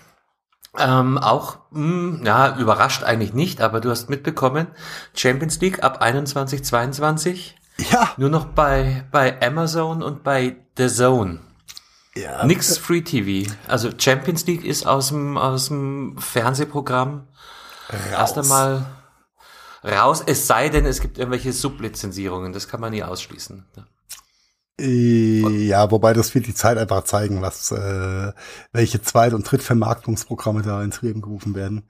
ähm, auch, mh, hm, ja, überrascht eigentlich nicht, aber du hast mitbekommen, Champions League ab 21, 22. Ja. Nur noch bei, bei Amazon und bei The Zone. Ja. Nix Free TV. Also Champions League ist aus dem, aus dem Fernsehprogramm raus. erst einmal raus, es sei denn, es gibt irgendwelche Sublizenzierungen, das kann man nie ausschließen. Äh, ja, wobei das wird die Zeit einfach zeigen, was äh, welche Zweit- und Drittvermarktungsprogramme da ins Leben gerufen werden.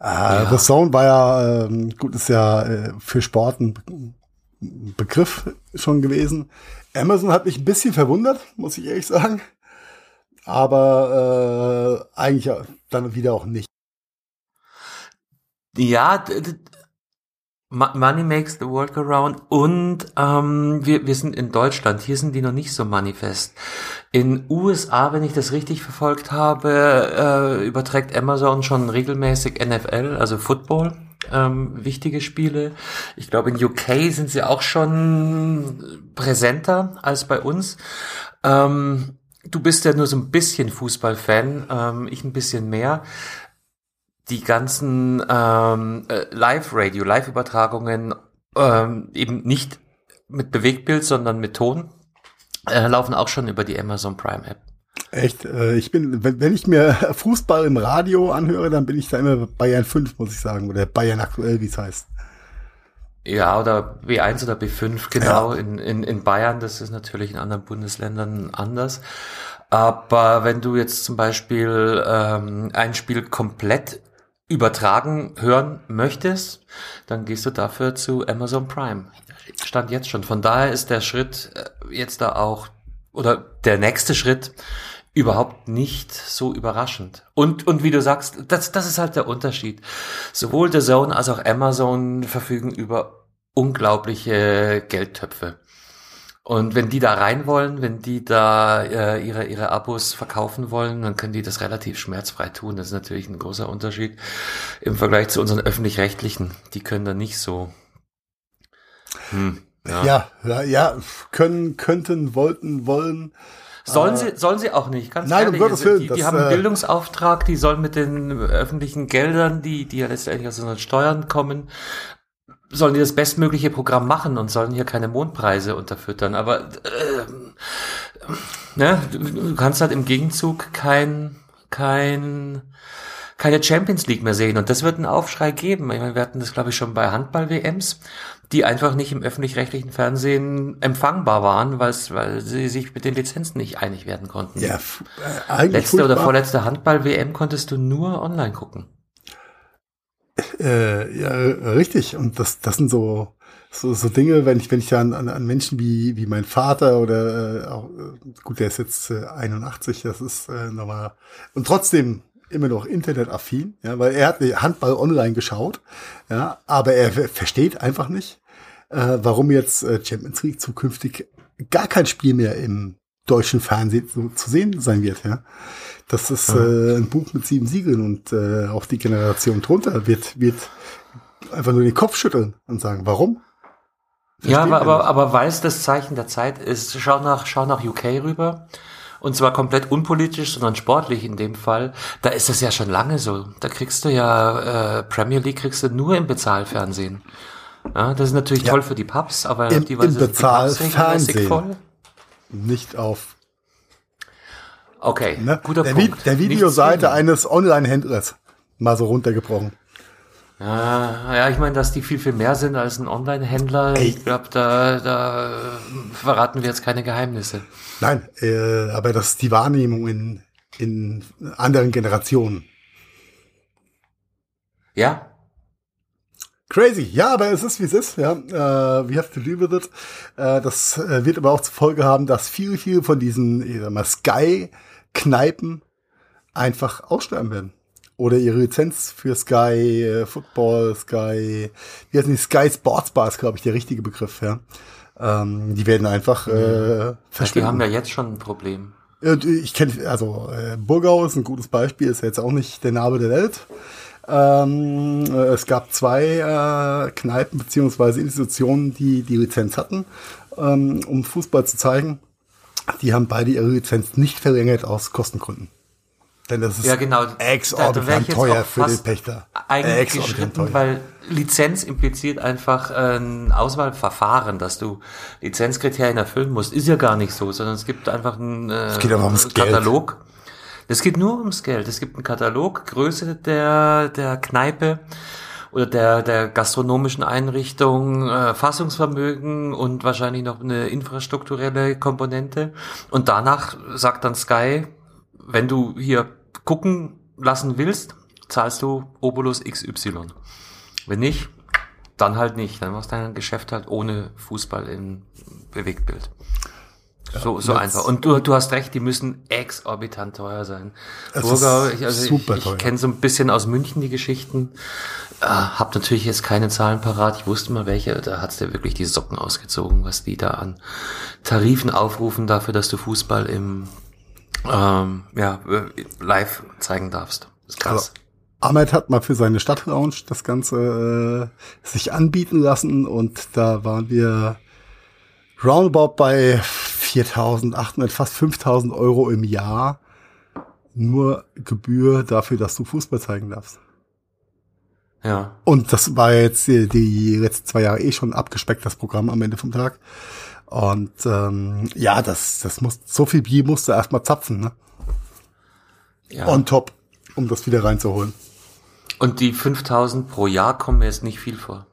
Äh, ja. The Zone war ja, äh, gut, ist ja äh, für Sport ein Begriff schon gewesen. Amazon hat mich ein bisschen verwundert, muss ich ehrlich sagen. Aber äh, eigentlich dann wieder auch nicht. Ja, Money makes the world go round und ähm, wir, wir sind in Deutschland, hier sind die noch nicht so manifest. In USA, wenn ich das richtig verfolgt habe, äh, überträgt Amazon schon regelmäßig NFL, also Football, ähm, wichtige Spiele. Ich glaube, in UK sind sie auch schon präsenter als bei uns. Ähm, du bist ja nur so ein bisschen Fußballfan, ähm, ich ein bisschen mehr die ganzen ähm, äh, Live-Radio, Live-Übertragungen ähm, eben nicht mit Bewegtbild, sondern mit Ton, äh, laufen auch schon über die Amazon Prime App. Echt? Äh, ich bin, wenn, wenn ich mir Fußball im Radio anhöre, dann bin ich da immer Bayern 5, muss ich sagen, oder Bayern aktuell, wie es heißt. Ja, oder B1 oder B5, genau, ja. in, in, in Bayern, das ist natürlich in anderen Bundesländern anders. Aber wenn du jetzt zum Beispiel ähm, ein Spiel komplett übertragen hören möchtest, dann gehst du dafür zu Amazon Prime. Stand jetzt schon. Von daher ist der Schritt äh, jetzt da auch oder der nächste Schritt überhaupt nicht so überraschend. Und, und wie du sagst, das, das ist halt der Unterschied. Sowohl The Zone als auch Amazon verfügen über unglaubliche Geldtöpfe. Und wenn die da rein wollen, wenn die da äh, ihre, ihre Abos verkaufen wollen, dann können die das relativ schmerzfrei tun. Das ist natürlich ein großer Unterschied im Vergleich zu unseren öffentlich-rechtlichen. Die können da nicht so. Hm, ja. ja, ja, können, könnten, wollten, wollen. Sollen sie, sollen sie auch nicht, ganz Nein, ehrlich. Um Gottes Willen, die, die haben einen äh, Bildungsauftrag, die sollen mit den öffentlichen Geldern, die, die ja letztendlich aus unseren Steuern kommen, sollen die das bestmögliche Programm machen und sollen hier keine Mondpreise unterfüttern. Aber äh, ne, du kannst halt im Gegenzug kein, kein, keine Champions League mehr sehen. Und das wird einen Aufschrei geben. Ich meine, wir hatten das, glaube ich, schon bei Handball-WMs, die einfach nicht im öffentlich-rechtlichen Fernsehen empfangbar waren, weil sie sich mit den Lizenzen nicht einig werden konnten. Ja, äh, eigentlich Letzte furchtbar. oder vorletzte Handball-WM konntest du nur online gucken. Äh, ja, richtig. Und das, das sind so, so, so Dinge, wenn ich, wenn ich an, an, an Menschen wie, wie mein Vater oder äh, auch, äh, gut, der ist jetzt äh, 81, das ist äh, nochmal, und trotzdem immer noch internetaffin, ja, weil er hat Handball online geschaut, ja, aber er versteht einfach nicht, äh, warum jetzt äh, Champions League zukünftig gar kein Spiel mehr im deutschen Fernsehen zu, zu sehen sein wird, ja. Das ist äh, ein Buch mit sieben Siegeln und äh, auch die Generation drunter wird, wird einfach nur den Kopf schütteln und sagen, warum? Verstehen ja, aber, aber, aber weil es das Zeichen der Zeit ist, schau nach, schau nach UK rüber. Und zwar komplett unpolitisch, sondern sportlich in dem Fall. Da ist es ja schon lange so. Da kriegst du ja äh, Premier League kriegst du nur im Bezahlfernsehen. Ja, das ist natürlich ja. toll für die Pubs, aber Im, die Weise im Bezahlfernsehen. voll. Nicht auf Okay, ne? guter der, Punkt. Der Videoseite eines Online-Händlers mal so runtergebrochen. Ja, ja, ich meine, dass die viel, viel mehr sind als ein Online-Händler. Ich glaube, da, da verraten wir jetzt keine Geheimnisse. Nein, äh, aber das ist die Wahrnehmung in, in anderen Generationen. Ja. Crazy. Ja, aber es ist, wie es ist. Ja, äh, we have to deal with it. Äh, das äh, wird aber auch zur Folge haben, dass viele, viele von diesen ich sag mal, Sky Kneipen einfach aussterben werden. Oder ihre Lizenz für Sky äh, Football, Sky, wie heißt die, Sky Sports Bar ist, glaube ich, der richtige Begriff, ja. Ähm, die werden einfach äh, verschwinden. Die haben ja jetzt schon ein Problem. Ich kenne, also äh, Burgau ist ein gutes Beispiel, ist ja jetzt auch nicht der Name der Welt. Ähm, äh, es gab zwei äh, Kneipen beziehungsweise Institutionen, die die Lizenz hatten, ähm, um Fußball zu zeigen. Die haben beide ihre Lizenz nicht verlängert aus Kostengründen. Denn das ist ja, genau. exorbitant da, teuer für den Pächter. Eigentlich geschritten, weil Lizenz impliziert einfach ein Auswahlverfahren, dass du Lizenzkriterien erfüllen musst. Ist ja gar nicht so, sondern es gibt einfach einen äh, Katalog. Geld. Es geht nur ums Geld. Es gibt einen Katalog, Größe der, der Kneipe, oder der, der gastronomischen Einrichtung äh, Fassungsvermögen und wahrscheinlich noch eine infrastrukturelle Komponente. Und danach sagt dann Sky, wenn du hier gucken lassen willst, zahlst du Obolus XY. Wenn nicht, dann halt nicht. Dann machst du dein Geschäft halt ohne Fußball im Bewegtbild. So, so einfach. Und du, du hast recht, die müssen exorbitant teuer sein. Burgau, ich, also super ich, ich kenne so ein bisschen aus München die Geschichten. Äh, hab natürlich jetzt keine Zahlen parat. Ich wusste mal welche. Da hat's dir wirklich die Socken ausgezogen, was die da an Tarifen aufrufen dafür, dass du Fußball im ähm, ja, live zeigen darfst. Das ist krass. Also, Ahmed hat mal für seine Stadtlounge das Ganze äh, sich anbieten lassen und da waren wir roundabout bei 4.800, fast 5.000 Euro im Jahr nur Gebühr dafür, dass du Fußball zeigen darfst. Ja. Und das war jetzt die, die letzten zwei Jahre eh schon abgespeckt, das Programm am Ende vom Tag. Und ähm, ja, das, das muss, so viel Bier musst du erstmal zapfen, ne? Ja. On top, um das wieder reinzuholen. Und die 5000 pro Jahr kommen mir jetzt nicht viel vor.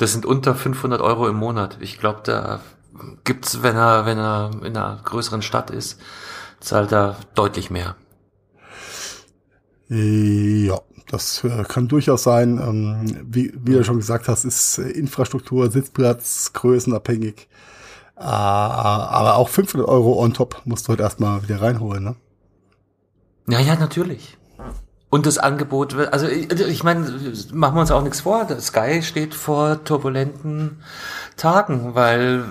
Das sind unter 500 Euro im Monat. Ich glaube, da gibt's, wenn er, wenn er in einer größeren Stadt ist, zahlt er deutlich mehr. Ja, das äh, kann durchaus sein. Ähm, wie, wie du schon gesagt hast, ist äh, Infrastruktur, Sitzplatz, größenabhängig. Äh, aber auch 500 Euro on top musst du halt erstmal wieder reinholen, ne? Ja, ja, natürlich. Und das Angebot also ich, ich meine, machen wir uns auch nichts vor. Sky steht vor turbulenten Tagen, weil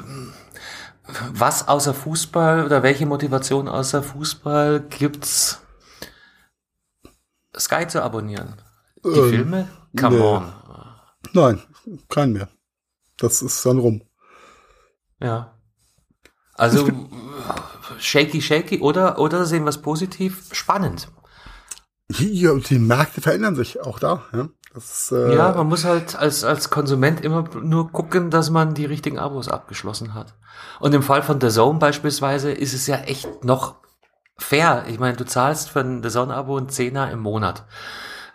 was außer Fußball oder welche Motivation außer Fußball gibt's Sky zu abonnieren? Die ähm, Filme? Come nee. on. Nein, kein mehr. Das ist dann rum. Ja. Also shaky, shaky oder, oder sehen wir es positiv? Spannend. Ja, die Märkte verändern sich auch da. Ja, das, äh ja man muss halt als, als Konsument immer nur gucken, dass man die richtigen Abos abgeschlossen hat. Und im Fall von The Zone beispielsweise ist es ja echt noch fair. Ich meine, du zahlst für ein The Zone-Abo einen Zehner im Monat.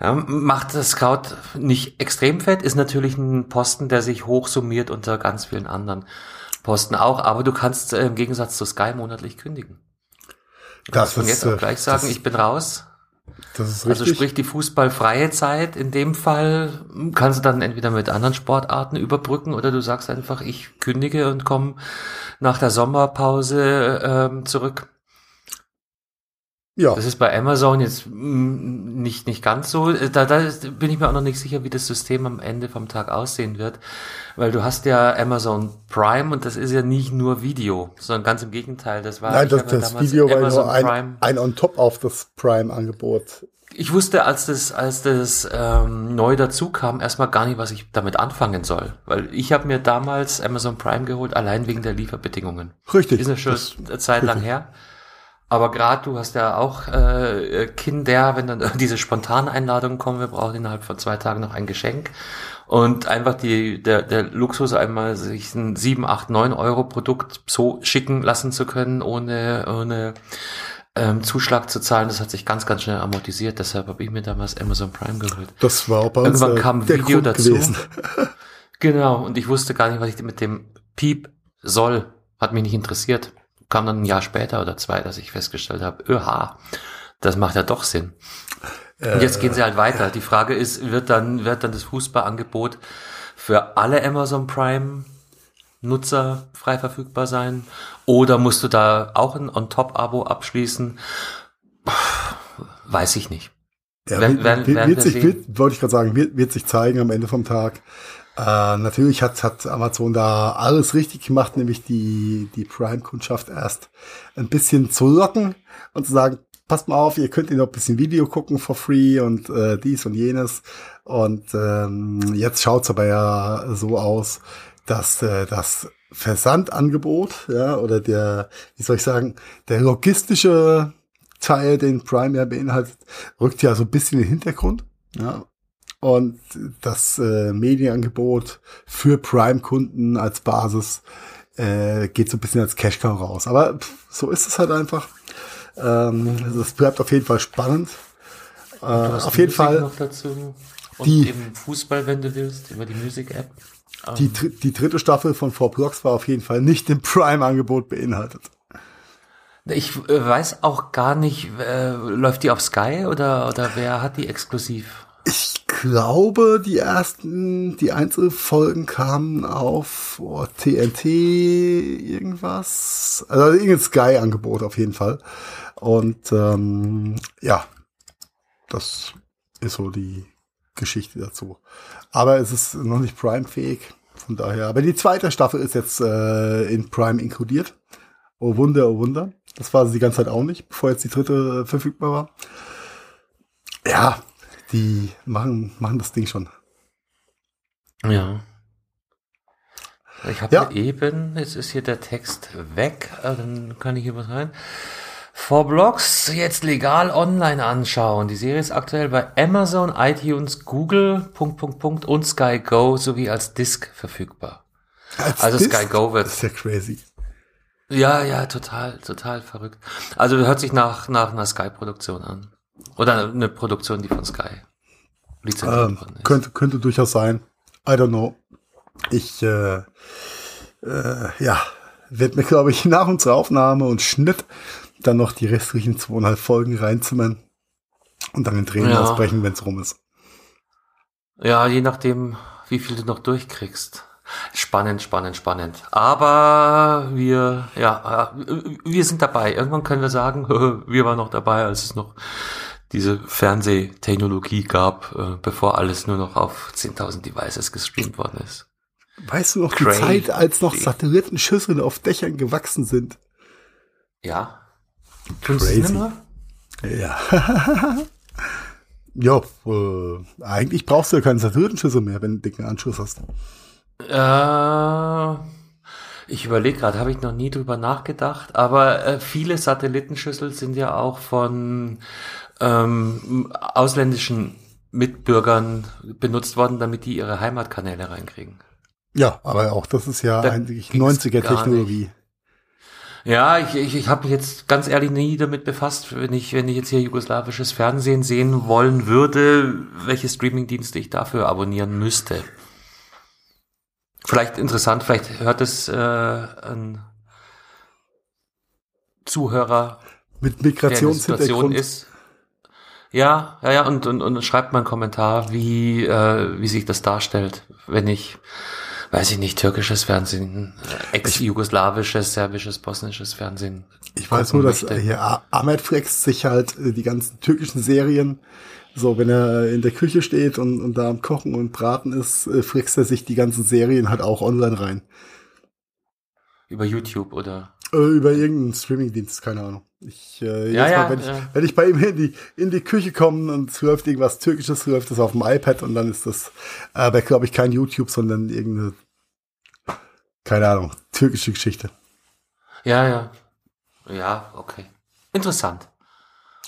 Ja, macht das Scout nicht extrem fett, ist natürlich ein Posten, der sich hochsummiert unter ganz vielen anderen Posten auch, aber du kannst äh, im Gegensatz zu Sky monatlich kündigen. Du das kannst von jetzt auch äh, gleich sagen, ich bin raus. Also. Also sprich die fußballfreie Zeit. In dem Fall kannst du dann entweder mit anderen Sportarten überbrücken oder du sagst einfach, ich kündige und komme nach der Sommerpause ähm, zurück. Ja. Das ist bei Amazon jetzt mm, nicht, nicht ganz so. Da, da bin ich mir auch noch nicht sicher, wie das System am Ende vom Tag aussehen wird. Weil du hast ja Amazon Prime und das ist ja nicht nur Video, sondern ganz im Gegenteil. Das war Nein, das, das Video war nur ein, ein on top auf das Prime-Angebot. Ich wusste, als das, als das ähm, neu dazu kam, erstmal gar nicht, was ich damit anfangen soll. Weil ich habe mir damals Amazon Prime geholt, allein wegen der Lieferbedingungen. Richtig. Ist ja schon eine Zeit richtig. lang her. Aber gerade du hast ja auch äh, Kinder, wenn dann diese spontanen Einladungen kommen, wir brauchen innerhalb von zwei Tagen noch ein Geschenk. Und einfach die, der, der Luxus einmal sich ein 7, 8, 9 Euro Produkt so schicken lassen zu können, ohne, ohne ähm, Zuschlag zu zahlen, das hat sich ganz, ganz schnell amortisiert. Deshalb habe ich mir damals Amazon Prime geholt. Das war auch bei uns Irgendwann kam ein Video Grund dazu. Gewesen. genau, und ich wusste gar nicht, was ich mit dem Piep soll. Hat mich nicht interessiert kam dann ein Jahr später oder zwei, dass ich festgestellt habe, öha, das macht ja doch Sinn. Und jetzt gehen sie halt weiter. Die Frage ist, wird dann, wird dann das Fußballangebot für alle Amazon Prime Nutzer frei verfügbar sein? Oder musst du da auch ein On-Top-Abo abschließen? Weiß ich nicht. Ja, werden, werden, wird, wird sich, wird, wollte ich gerade sagen, wird, wird sich zeigen am Ende vom Tag. Äh, natürlich hat, hat Amazon da alles richtig gemacht, nämlich die, die Prime-Kundschaft erst ein bisschen zu locken und zu sagen, passt mal auf, ihr könnt ihr noch ein bisschen Video gucken for free und äh, dies und jenes. Und ähm, jetzt schaut's aber ja so aus, dass äh, das Versandangebot, ja, oder der, wie soll ich sagen, der logistische Teil, den Prime ja beinhaltet, rückt ja so ein bisschen in den Hintergrund. Ja, und das äh, Medienangebot für Prime-Kunden als Basis äh, geht so ein bisschen als Cash-Cow raus. Aber pff, so ist es halt einfach. Ähm, das bleibt auf jeden Fall spannend. Äh, auf jeden Musik Fall. Noch dazu. Und die, eben Fußball, wenn du willst, über die Music-App. Die, ähm. die dritte Staffel von Four Blocks war auf jeden Fall nicht im Prime-Angebot beinhaltet. Ich äh, weiß auch gar nicht, äh, läuft die auf Sky oder, oder wer hat die exklusiv? Glaube, die ersten, die Einzelfolgen kamen auf oh, TNT irgendwas. Also irgendein Sky-Angebot auf jeden Fall. Und ähm, ja, das ist so die Geschichte dazu. Aber es ist noch nicht Prime-fähig. Von daher. Aber die zweite Staffel ist jetzt äh, in Prime inkludiert. Oh Wunder, oh Wunder. Das war sie die ganze Zeit auch nicht, bevor jetzt die dritte verfügbar war. Ja, die machen, machen das Ding schon. Ja. Ich habe ja. eben, jetzt ist hier der Text weg, äh, dann kann ich hier was rein. Four Blocks jetzt legal online anschauen. Die Serie ist aktuell bei Amazon, iTunes, Google, Punkt, Punkt, Punkt und Sky Go sowie als Disc verfügbar. Als also Disc? Sky Go wird. Das ist ja crazy. Ja, ja, total, total verrückt. Also hört sich nach, nach einer Sky-Produktion an. Oder eine Produktion, die von Sky lizenziert ähm, worden ist. Könnte, könnte durchaus sein. I don't know. Ich, äh, äh, ja, werde mir, glaube ich, nach unserer Aufnahme und Schnitt dann noch die restlichen zweieinhalb Folgen reinzimmern. Und dann in Tränen Ja. ausbrechen, wenn es rum ist. Ja, je nachdem, wie viel du noch durchkriegst. Spannend, spannend, spannend. Aber wir, ja, äh, wir sind dabei. Irgendwann können wir sagen, wir waren noch dabei, als es noch diese Fernsehtechnologie gab, äh, bevor alles nur noch auf 10.000 Devices gestreamt worden ist. Weißt du noch die Crazy. Zeit, als noch Satellitenschüsseln auf Dächern gewachsen sind? Ja. Tun sie es Crazy. Ja. ja, äh, eigentlich brauchst du ja keinen Satellitenschüssel mehr, wenn du einen dicken Anschluss hast. Äh, ich überlege gerade, habe ich noch nie drüber nachgedacht, aber äh, viele Satellitenschüssel sind ja auch von ähm, ausländischen Mitbürgern benutzt worden, damit die ihre Heimatkanäle reinkriegen. Ja, aber auch das ist ja Da eigentlich ging's 90er gar Technologie. Ja, ich, ich, ich habe mich jetzt ganz ehrlich nie damit befasst, wenn ich, wenn ich jetzt hier jugoslawisches Fernsehen sehen wollen würde, welche Streamingdienste ich dafür abonnieren müsste. Vielleicht interessant, vielleicht hört es äh, ein Zuhörer, Mit Migrationshintergrund. ist. Ja, ja, ja, und, und, und schreibt mal einen Kommentar, wie, äh, wie sich das darstellt, wenn ich, weiß ich nicht, türkisches Fernsehen, äh, ex-jugoslawisches, serbisches, bosnisches Fernsehen. Ich weiß nur, dass möchte. hier Ahmed flext sich halt äh, die ganzen türkischen Serien. So, wenn er in der Küche steht und, und da am Kochen und Braten ist, äh, flext er sich die ganzen Serien halt auch online rein. Über YouTube oder. Äh, über irgendeinen Streamingdienst, keine Ahnung. Ich, äh, Ja, ja, mal, wenn, ja. ich, wenn ich bei ihm in die, in die Küche komme und es läuft irgendwas Türkisches, läuft das auf dem iPad und dann ist das, aber glaube ich, kein YouTube, sondern irgendeine, keine Ahnung, türkische Geschichte. Ja, ja. Ja, okay. Interessant.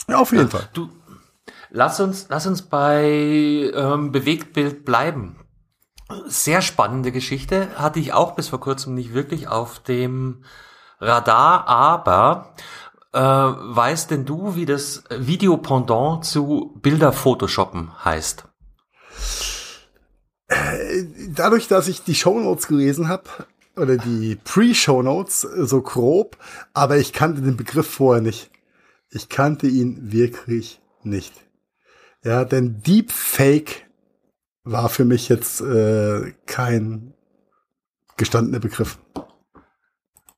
Ja, auf jeden Fall. Du, lass uns, lass uns bei ähm, Bewegtbild bleiben. Sehr spannende Geschichte. Hatte ich auch bis vor kurzem nicht wirklich auf dem Radar, aber äh, weißt denn du, wie das Videopendant zu Bilder Photoshoppen heißt? dadurch, dass ich die Shownotes gelesen habe, oder die Pre-Shownotes, äh, so grob, aber ich kannte den Begriff vorher nicht. Ich kannte ihn wirklich nicht. Ja, denn Deepfake war für mich jetzt äh, kein gestandener Begriff.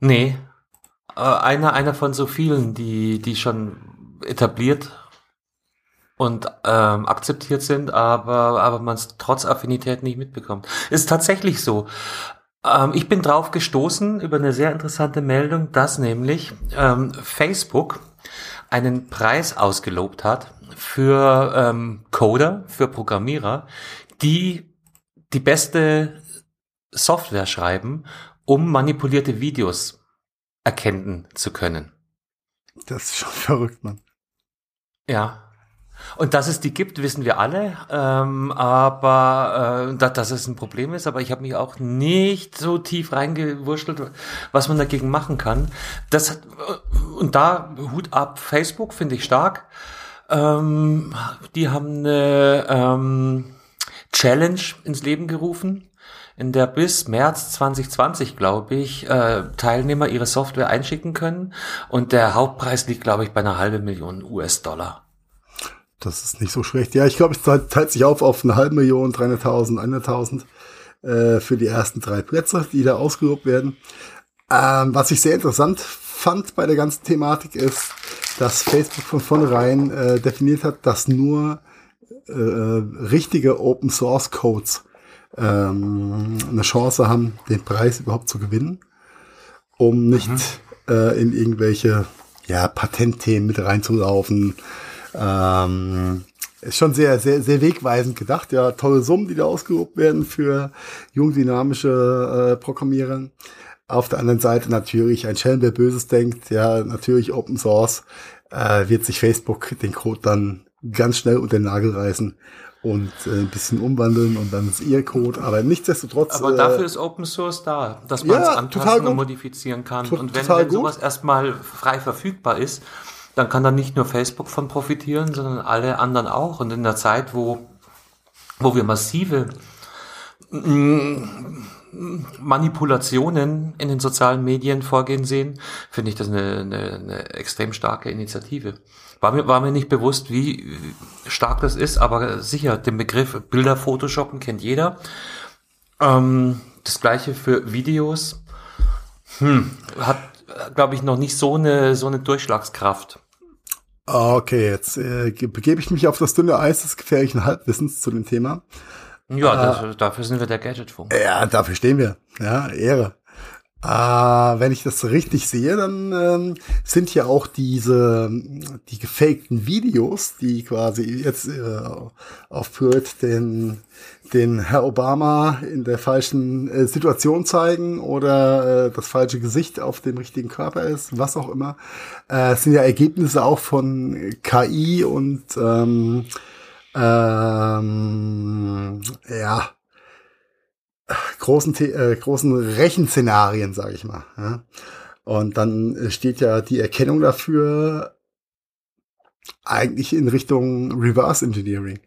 Nee. Äh, einer, einer von so vielen, die, die schon etabliert und ähm, akzeptiert sind, aber, aber man es trotz Affinität nicht mitbekommt. Ist tatsächlich so. Ähm, ich bin drauf gestoßen über eine sehr interessante Meldung, dass nämlich ähm, Facebook einen Preis ausgelobt hat für ähm, Coder, für Programmierer, die die beste Software schreiben, um manipulierte Videos erkennen zu können. Das ist schon verrückt, Mann. Ja. Und dass es die gibt, wissen wir alle, ähm, aber äh, dass, dass es ein Problem ist, aber ich habe mich auch nicht so tief reingewurschtelt, was man dagegen machen kann. Das hat, und da Hut ab Facebook, finde ich stark. Ähm, die haben eine ähm, Challenge ins Leben gerufen, in der bis März 2020, glaube ich, äh, Teilnehmer ihre Software einschicken können. Und der Hauptpreis liegt, glaube ich, bei einer halben Million US-Dollar. Das ist nicht so schlecht. Ja, ich glaube, es teilt, sich auf auf eine halbe Million, 300.000, 100.000 äh, für die ersten drei Plätze, die da ausgelobt werden. Ähm, was ich sehr interessant fand bei der ganzen Thematik ist, dass Facebook von vornherein äh, definiert hat, dass nur äh, richtige Open Source Codes ähm, eine Chance haben, den Preis überhaupt zu gewinnen, um nicht äh, in irgendwelche ja, Patentthemen mit reinzulaufen. Ähm, ist schon sehr, sehr, sehr wegweisend gedacht. Ja, tolle Summen, die da ausgelobt werden für jung dynamische äh, Programmierer. Auf der anderen Seite natürlich ein Schelm, wer Böses denkt. Ja, natürlich Open Source äh, wird sich Facebook den Code dann ganz schnell unter den Nagel reißen und äh, ein bisschen umwandeln und dann ist ihr Code. Aber nichtsdestotrotz. Aber äh, dafür ist Open Source da, dass man Ja, es anpassen und modifizieren kann. To- und wenn, total wenn sowas erstmal frei verfügbar ist, dann kann dann nicht nur Facebook von profitieren, sondern alle anderen auch. Und in der Zeit, wo, wo wir massive Manipulationen in den sozialen Medien vorgehen sehen, finde ich das eine, eine, eine extrem starke Initiative. War mir, war mir nicht bewusst, wie stark das ist, aber sicher, den Begriff Bilder Photoshoppen kennt jeder. Ähm, das gleiche für Videos. Hm, hat, glaube ich, noch nicht so eine, so eine Durchschlagskraft. Okay, jetzt äh, begebe ich mich auf das dünne Eis des gefährlichen Halbwissens zu dem Thema. Ja, das, äh, dafür sind wir der Gadgetfunk. Ja, dafür stehen wir. Ja, Ehre. Äh, wenn ich das richtig sehe, dann ähm, sind ja auch diese die gefakten Videos, die quasi jetzt äh, auf Pruitt den den Herr Obama in der falschen äh, Situation zeigen oder äh, das falsche Gesicht auf dem richtigen Körper ist, was auch immer, äh, sind ja Ergebnisse auch von KI und ähm, ähm, ja großen äh, großen Rechenszenarien, sage ich mal. Ja? Und dann steht ja die Erkennung dafür eigentlich in Richtung Reverse Engineering.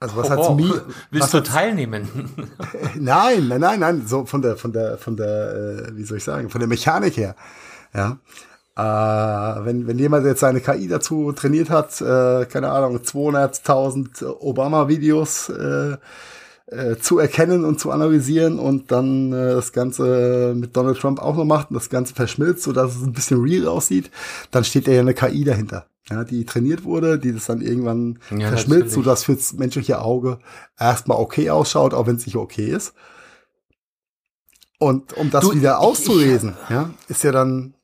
Also was oh, hat's oh, mir? Willst du teilnehmen? nein, nein, nein, nein. So von der, von der, von der, äh, wie soll ich sagen, von der Mechanik her. Ja. Äh, wenn, wenn jemand jetzt seine KI dazu trainiert hat, äh, keine Ahnung, 200.000 Obama-Videos äh, äh, zu erkennen und zu analysieren und dann äh, das Ganze mit Donald Trump auch noch macht und das Ganze verschmilzt, so dass es ein bisschen real aussieht, dann steht ja eine KI dahinter ja, die trainiert wurde, die das dann irgendwann ja, verschmilzt, so dass fürs menschliche Auge erstmal okay ausschaut, auch wenn es nicht okay ist. Und um das du, wieder auszulesen, ich, ja, ist ja dann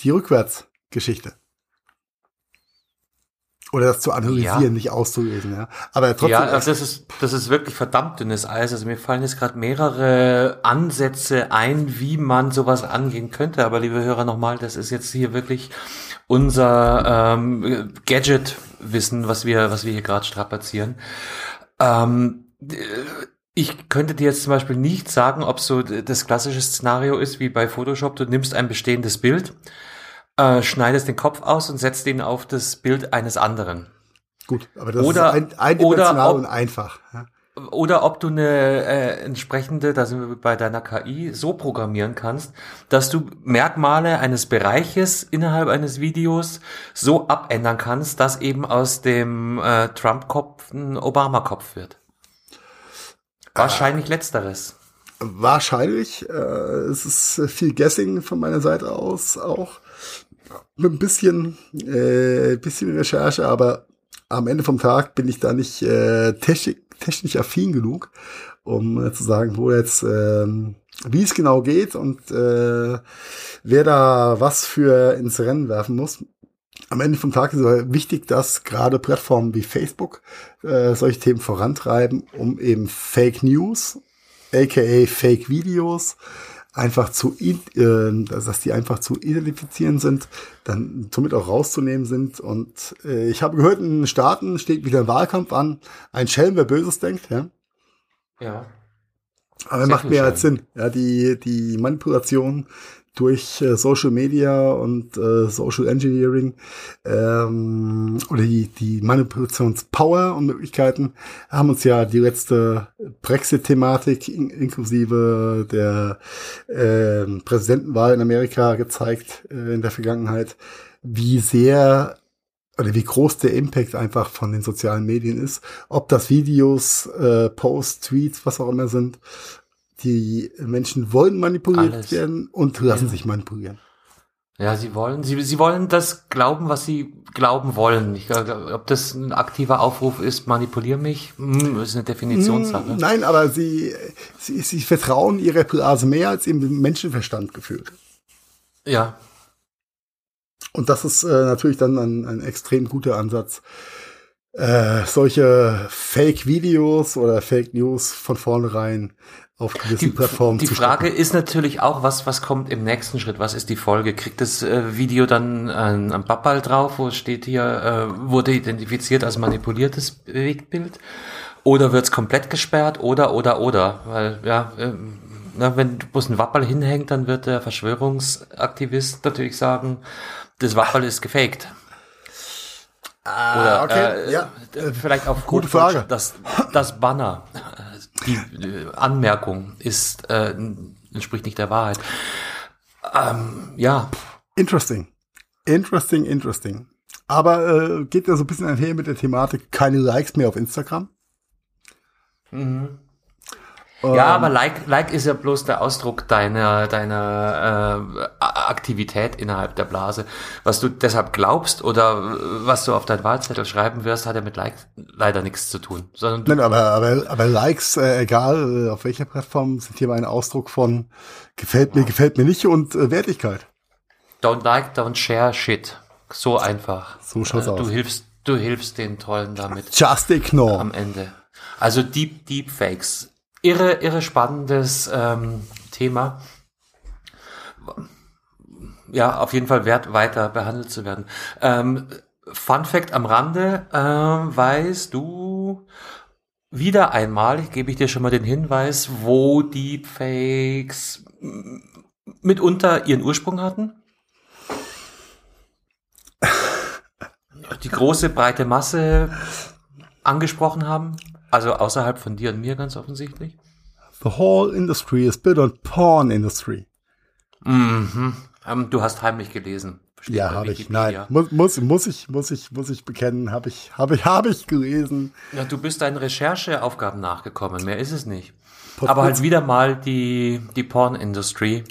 die Rückwärtsgeschichte. Oder das zu analysieren, ja. nicht auszulesen, ja. Aber trotzdem. Ja, also das ist, das ist wirklich verdammt dünnes Eis. Also mir fallen jetzt gerade mehrere Ansätze ein, wie man sowas angehen könnte. Aber liebe Hörer, nochmal, das ist jetzt hier wirklich unser ähm, Gadget-Wissen, was wir, was wir hier gerade strapazieren. Ähm, ich könnte dir jetzt zum Beispiel nicht sagen, ob so das klassische Szenario ist wie bei Photoshop. Du nimmst ein bestehendes Bild, äh, schneidest den Kopf aus und setzt ihn auf das Bild eines anderen. Gut, aber das oder, ist ein, eindimensional ob, und einfach. Ja. Oder ob du eine äh, entsprechende, da sind wir bei deiner KI, so programmieren kannst, dass du Merkmale eines Bereiches innerhalb eines Videos so abändern kannst, dass eben aus dem äh, Trump-Kopf ein Obama-Kopf wird. Wahrscheinlich äh, letzteres. Wahrscheinlich. Äh, es ist viel Guessing von meiner Seite aus auch. Mit ein bisschen, äh, bisschen Recherche, aber am Ende vom Tag bin ich da nicht äh, technisch, technisch affin genug, um äh, zu sagen, wo jetzt, äh, wie es genau geht und äh, wer da was für ins Rennen werfen muss. Am Ende vom Tag ist es wichtig, dass gerade Plattformen wie Facebook äh, solche Themen vorantreiben, um eben Fake News, aka Fake Videos, einfach zu, äh, dass die einfach zu identifizieren sind, dann somit auch rauszunehmen sind. Und äh, ich habe gehört, in den Staaten steht wieder ein Wahlkampf an. Ein Schelm, wer Böses denkt, ja. Ja. Aber macht mehr als Sinn. Ja, die, die Manipulation durch äh, Social Media und äh, Social Engineering ähm, oder die, die Manipulationspower und Möglichkeiten haben uns ja die letzte Brexit-Thematik in, inklusive der äh, Präsidentenwahl in Amerika gezeigt äh, in der Vergangenheit, wie sehr oder wie groß der Impact einfach von den sozialen Medien ist, ob das Videos, äh, Posts, Tweets, was auch immer sind die Menschen wollen manipuliert Alles. werden und lassen ja. sich manipulieren. Ja, sie wollen, sie, sie wollen das glauben, was sie glauben wollen. Ich glaube, ob das ein aktiver Aufruf ist, manipulier mich, hm, ist eine Definitionssache. Hm, nein, aber sie, sie, sie vertrauen ihrer Blase mehr als im Menschenverstand gefühlt. Ja. Und das ist äh, natürlich dann ein, ein extrem guter Ansatz, äh, solche Fake-Videos oder Fake News von vornherein auf gewissen die, Plattformen Die Frage stoppen. ist natürlich auch, was, was kommt im nächsten Schritt? Was ist die Folge? Kriegt das äh, Video dann ein, ein Babbal drauf, wo steht hier, äh, wurde identifiziert als manipuliertes Bewegtbild? Oder wird es komplett gesperrt? Oder, oder, oder? Weil, ja, äh, na, wenn bloß ein Wappel hinhängt, dann wird der Verschwörungsaktivist natürlich sagen, das Wappel ist gefaked. Ah, Oder okay, äh, ja. vielleicht auf Gute Frage. Das, das Banner, die Anmerkung ist äh, entspricht nicht der Wahrheit. Ähm, ja. Interesting. Interesting, interesting. Aber äh, geht ja so ein bisschen einher mit der Thematik, keine Likes mehr auf Instagram. Mhm. Ähm, ja, aber like, like ist ja bloß der Ausdruck deiner, deiner äh, Aktivität innerhalb der Blase. Was du deshalb glaubst oder was du auf dein Wahlzettel schreiben wirst, hat ja mit Like leider nichts zu tun. Sondern Nein, aber, aber, aber Likes, äh, egal äh, auf welcher Plattform, sind hier ein Ausdruck von gefällt mir, gefällt mir nicht und äh, Wertigkeit. Don't like, don't share shit. So einfach. So schaut's äh, aus. Du hilfst, du hilfst den Tollen damit. Just ignore. Am Ende. Also Deep Deepfakes irre, irre spannendes ähm, Thema. Ja, auf jeden Fall wert, weiter behandelt zu werden. Ähm, Fun Fact am Rande, ähm, weißt du wieder einmal, gebe ich dir schon mal den Hinweis, wo Deepfakes mitunter ihren Ursprung hatten? Die große, breite Masse angesprochen haben? Also außerhalb von dir und mir ganz offensichtlich. The whole industry is built on porn industry. Mhm. Um, du hast heimlich gelesen. Steht ja, habe ich. Nein, muss, muss, muss ich, muss ich, muss ich bekennen, habe ich, habe ich, habe ich gelesen. Ja, du bist deinen Rechercheaufgaben nachgekommen. Mehr ist es nicht. Pot Aber halt wieder mal die die Porn Industry.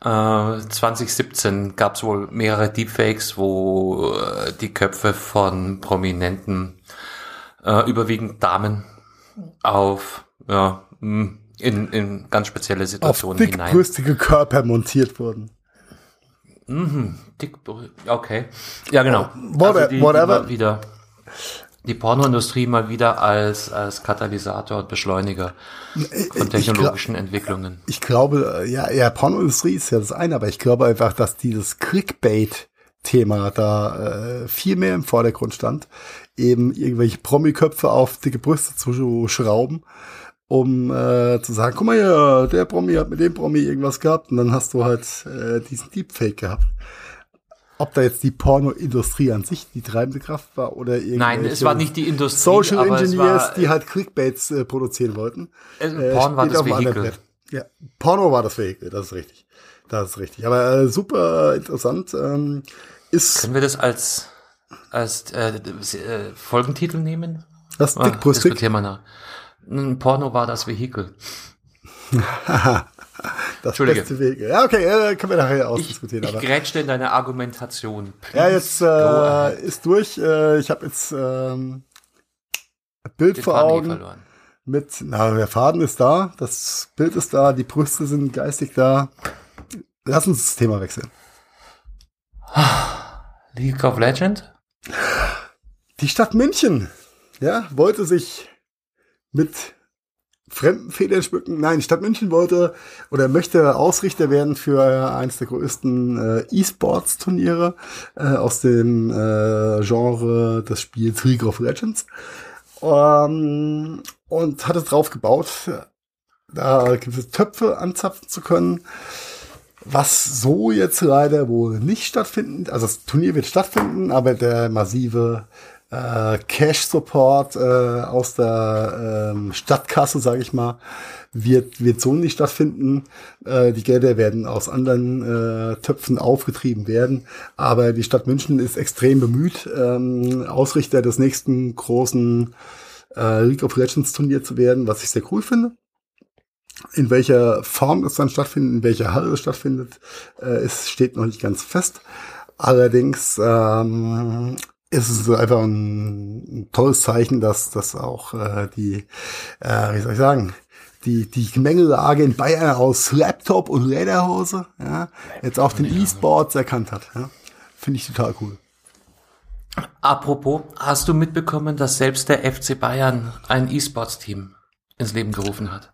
Äh, 2017 gab es wohl mehrere Deepfakes, wo äh, die Köpfe von Prominenten, äh, überwiegend Damen, auf ja, in, in ganz spezielle Situationen Auf dickbrüstige Körper montiert wurden. Mhm, dick, okay. Ja, genau. What, also die, whatever. Die wieder, die Pornoindustrie mal wieder als, als Katalysator und Beschleuniger von technologischen ich Entwicklungen. Ich glaube, ja, ja, Pornoindustrie ist ja das eine, aber ich glaube einfach, dass dieses Clickbait Thema da äh, viel mehr im Vordergrund stand, eben irgendwelche Promiköpfe auf dicke Brüste zu schrauben, um äh, zu sagen, guck mal hier, der Promi hat mit dem Promi irgendwas gehabt und dann hast du halt äh, diesen Deepfake gehabt. Ob da jetzt die Pornoindustrie an sich die treibende Kraft war oder irgendwelche Nein, es war nicht die Industrie, Social Engineers, war, die halt Clickbaits äh, produzieren wollten. Äh, Porn war das Vehikel. Ja, Porno war das Vehikel, das ist richtig. Das ist richtig. Aber äh, super interessant. Ähm, ist Können wir das als, als äh, äh, Folgentitel nehmen? Das ah, dickbrüstig. Das nach. Ein Porno war das Vehikel. das beste Vehikel. Ja, okay, äh, können wir nachher ausdiskutieren. Ich, ich grätschte in deine Argumentation. Please ja, jetzt äh, ist durch. Äh, ich habe jetzt ähm, Bild Den vor eh Augen. Mit, na, der Faden ist da, das Bild ist da, die Brüste sind geistig da. Lass uns das Thema wechseln. League of Legends? Die Stadt München, ja, wollte sich mit fremden Federn schmücken. Nein, die Stadt München wollte oder möchte Ausrichter werden für eines der größten äh, E-Sports-Turniere äh, aus dem äh, Genre des Spiels League of Legends. Ähm, und hat es drauf gebaut, da gewisse Töpfe anzapfen zu können was so jetzt leider wohl nicht stattfinden. Also das Turnier wird stattfinden, aber der massive äh, Cash-Support äh, aus der ähm, Stadtkasse, sage ich mal, wird, wird so nicht stattfinden. Äh, die Gelder werden aus anderen äh, Töpfen aufgetrieben werden. Aber die Stadt München ist extrem bemüht, ähm, Ausrichter des nächsten großen äh, League of Legends Turnier zu werden, was ich sehr cool finde. In welcher Form es dann stattfindet, in welcher Halle es stattfindet, äh, es steht noch nicht ganz fest. Allerdings ähm, ist es einfach ein, ein tolles Zeichen, dass, dass auch äh, die, äh, wie soll ich sagen, die, die Gemengelage in Bayern aus Laptop und Lederhose ja, jetzt auch den E-Sports erkannt hat. Ja. Finde ich total cool. Apropos, hast du mitbekommen, dass selbst der FC Bayern ein E-Sports-Team ins Leben gerufen hat?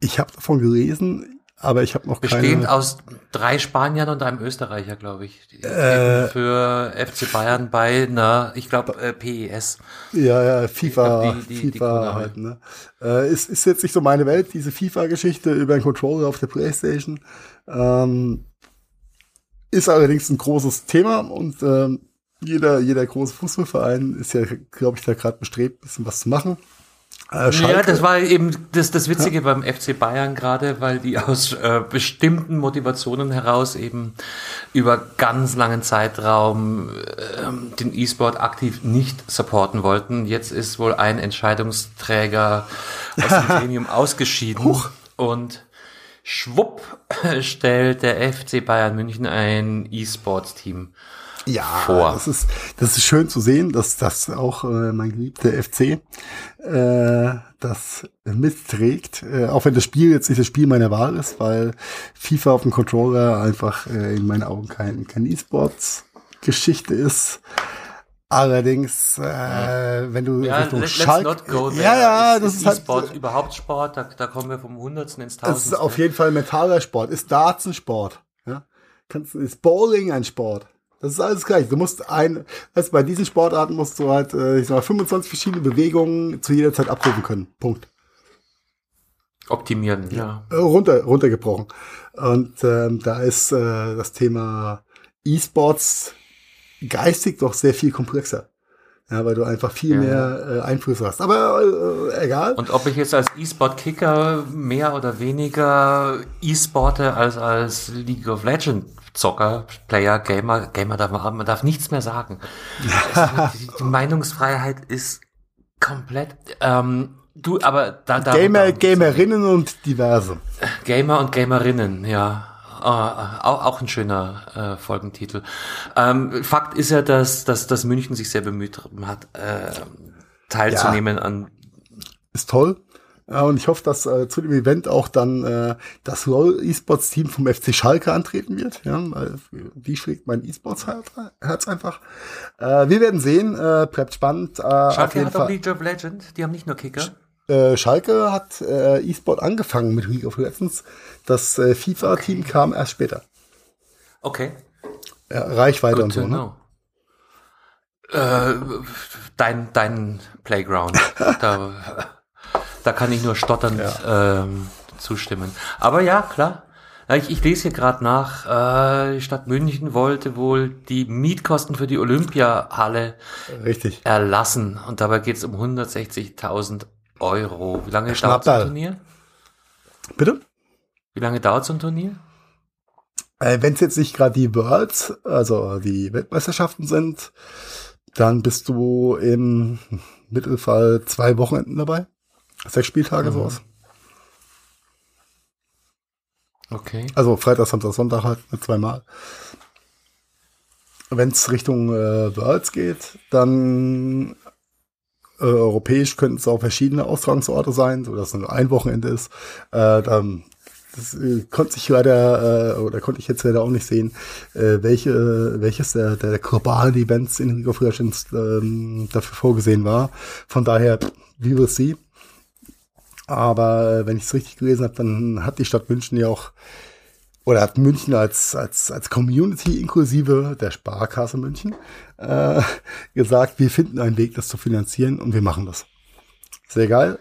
Ich habe davon gelesen, aber ich habe noch Bestehend keine... Bestehend aus drei Spaniern und einem Österreicher, glaube ich. Äh, für FC Bayern bei, na, ich glaube, äh, PES. Ja, ja, FIFA, glaub, die, die, FIFA die halt, ne? Äh, ist, ist jetzt nicht so meine Welt, diese FIFA-Geschichte über einen Controller auf der Playstation. Ähm, ist allerdings ein großes Thema und ähm, jeder, jeder große Fußballverein ist ja, glaube ich, da gerade bestrebt, ein bisschen was zu machen. Äh, ja, das war eben das, das Witzige ja. beim FC Bayern gerade, weil die aus äh, bestimmten Motivationen heraus eben über ganz langen Zeitraum äh, den E-Sport aktiv nicht supporten wollten. Jetzt ist wohl ein Entscheidungsträger aus dem Gremium ausgeschieden Huch. und schwupp stellt der FC Bayern München ein E-Sports-Team ja, vor. Das ist, das ist schön zu sehen, dass das auch äh, mein geliebter FC äh, das mitträgt. Äh, auch wenn das Spiel jetzt nicht das Spiel meiner Wahl ist, weil FIFA auf dem Controller einfach äh, in meinen Augen kein, kein E-Sports-Geschichte ist. Allerdings, äh, wenn du ja, Richtung Schalke, ja, ja, das ist, ist halt Sport, überhaupt Sport, da, da kommen wir vom Hundertsten ins Tausendste. Das ist auf jeden Fall mentaler Sport, ist Darts ein Sport, ja, kannst ist Bowling ein Sport, das ist alles gleich. Du musst ein, also bei diesen Sportarten musst du halt, äh, ich sag mal, 25 verschiedene Bewegungen zu jeder Zeit abrufen können. Punkt. Optimieren, ja. Äh, runter, runtergebrochen. Und ähm, da ist äh, das Thema E-Sports geistig doch sehr viel komplexer. Ja, weil du einfach viel ja. mehr äh, Einfluss hast. Aber äh, egal. Und ob ich jetzt als E-Sport-Kicker mehr oder weniger E-Sporte als als League of Legends Zocker, Player, Gamer, Gamer darf man, man darf nichts mehr sagen. die, die Meinungsfreiheit ist komplett. Ähm, du, aber da, da Gamer, Gamerinnen und diverse. Gamer und Gamerinnen, ja. Uh, auch, auch ein schöner äh, Folgentitel. Ähm, Fakt ist ja, dass, dass, dass München sich sehr bemüht hat, äh, teilzunehmen ja. an. Ist toll. Ja, und ich hoffe, dass äh, zu dem Event auch dann äh, das LOL E-Sports Team vom FC Schalke antreten wird. Ja, weil die schlägt mein E-Sports Herz einfach. Äh, wir werden sehen. Äh, bleibt spannend. Äh, Schalke hat auch League of Legends. Die haben nicht nur Kicker. Äh, Schalke hat äh, E-Sport angefangen mit League of Legends. Das äh, FIFA-Team okay. kam erst später. Okay. Ja, Reichweite Good und so, ne? Äh, dein, dein Playground. da da kann ich nur stotternd ja. ähm, zustimmen. Aber ja, klar. Ich, ich lese hier gerade nach, äh, die Stadt München wollte wohl die Mietkosten für die Olympiahalle Richtig. erlassen. Und dabei geht es um 160.000 Euro. Wie lange dauert so ein Turnier? Bitte? Wie lange dauert so ein Turnier? Äh, Wenn es jetzt nicht gerade die Worlds, also die Weltmeisterschaften sind, dann bist du im Mittelfall zwei Wochenenden dabei. Sechs Spieltage mhm. sowas. Okay. Also Freitag, Samstag, Sonntag halt mit zweimal. Wenn es Richtung äh, Worlds geht, dann äh, europäisch könnten es auch verschiedene Austragungsorte sein, so dass es nur ein Wochenende ist. Äh, dann das äh, konnte ich leider, äh, oder konnte ich jetzt leider auch nicht sehen, äh, welche, welches der, der globalen Events in of Legends ähm, dafür vorgesehen war. Von daher, wie will sie? Aber äh, wenn ich es richtig gelesen habe, dann hat die Stadt München ja auch, oder hat München als, als, als Community inklusive der Sparkasse München äh, gesagt, wir finden einen Weg, das zu finanzieren und wir machen das. Sehr geil.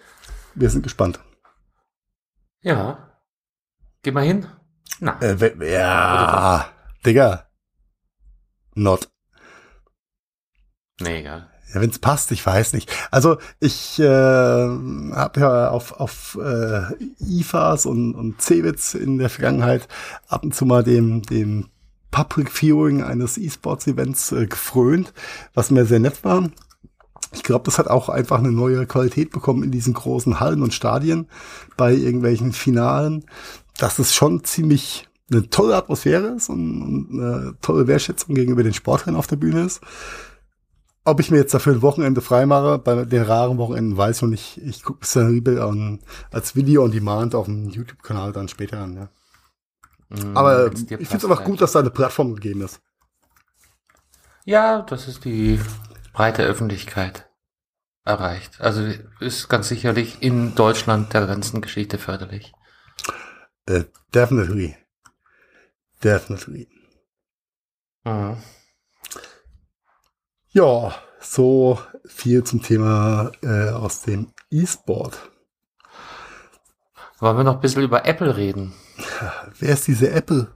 Wir sind gespannt. Ja. Geh mal hin. Na. Äh, ja, Digga. Not. Nee, egal. Ja, wenn es passt, ich weiß nicht. Also ich äh, habe ja auf, auf äh, IFAs und, und CeBITs in der Vergangenheit ab und zu mal dem, dem Public Viewing eines E-Sports-Events äh, gefrönt, was mir sehr nett war. Ich glaube, das hat auch einfach eine neue Qualität bekommen in diesen großen Hallen und Stadien bei irgendwelchen Finalen. Das ist schon ziemlich eine tolle Atmosphäre ist und, und eine tolle Wertschätzung gegenüber den Sportlern auf der Bühne ist. Ob ich mir jetzt dafür ein Wochenende freimache, bei den raren Wochenenden weiß ich noch nicht. Ich gucke es dann als Video on Demand auf dem YouTube-Kanal dann später an. Ja. Mm, Aber ich finde es einfach gut, dass da eine Plattform gegeben ist. Ja, das ist die breite Öffentlichkeit erreicht. Also ist ganz sicherlich in Deutschland der ganzen Geschichte förderlich. Uh, definitely. Definitely. Mhm. Ja, so viel zum Thema äh, aus dem E-Sport. Wollen wir noch ein bisschen über Apple reden? Wer ist diese Apple?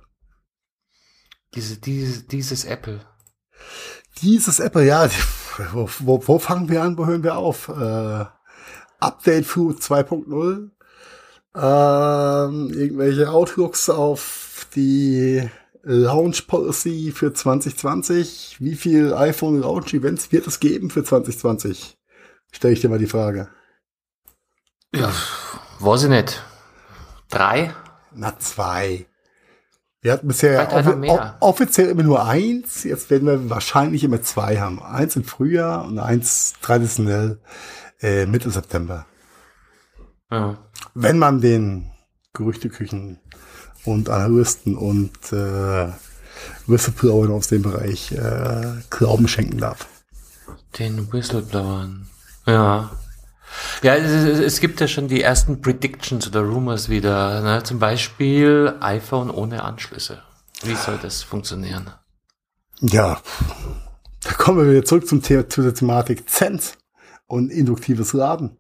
Diese, diese, dieses Apple. Dieses Apple, ja, wo, wo, wo fangen wir an, wo hören wir auf? Äh, Update für 2.0, ähm, irgendwelche Outlooks auf die Launch Policy für 2020. Wie viel iPhone Launch Events wird es geben für 2020? Stelle ich dir mal die Frage. Ja, weiß ich nicht. Drei? Na, zwei. Wir hatten bisher offi offiziell immer nur eins. Jetzt werden wir wahrscheinlich immer zwei haben. Eins im Frühjahr und eins traditionell äh, Mitte September. Ja. Wenn man den Gerüchteküchen und Analysten und äh, Whistleblowern aus dem Bereich äh, Glauben schenken darf. Den Whistleblowern. Ja. Ja, es, es, gibt ja schon die ersten Predictions oder Rumors wieder. Ne? Zum Beispiel iPhone ohne Anschlüsse. Wie soll das funktionieren? Ja, da kommen wir wieder zurück zum Thema, zu der Thematik Zenz und induktives Laden.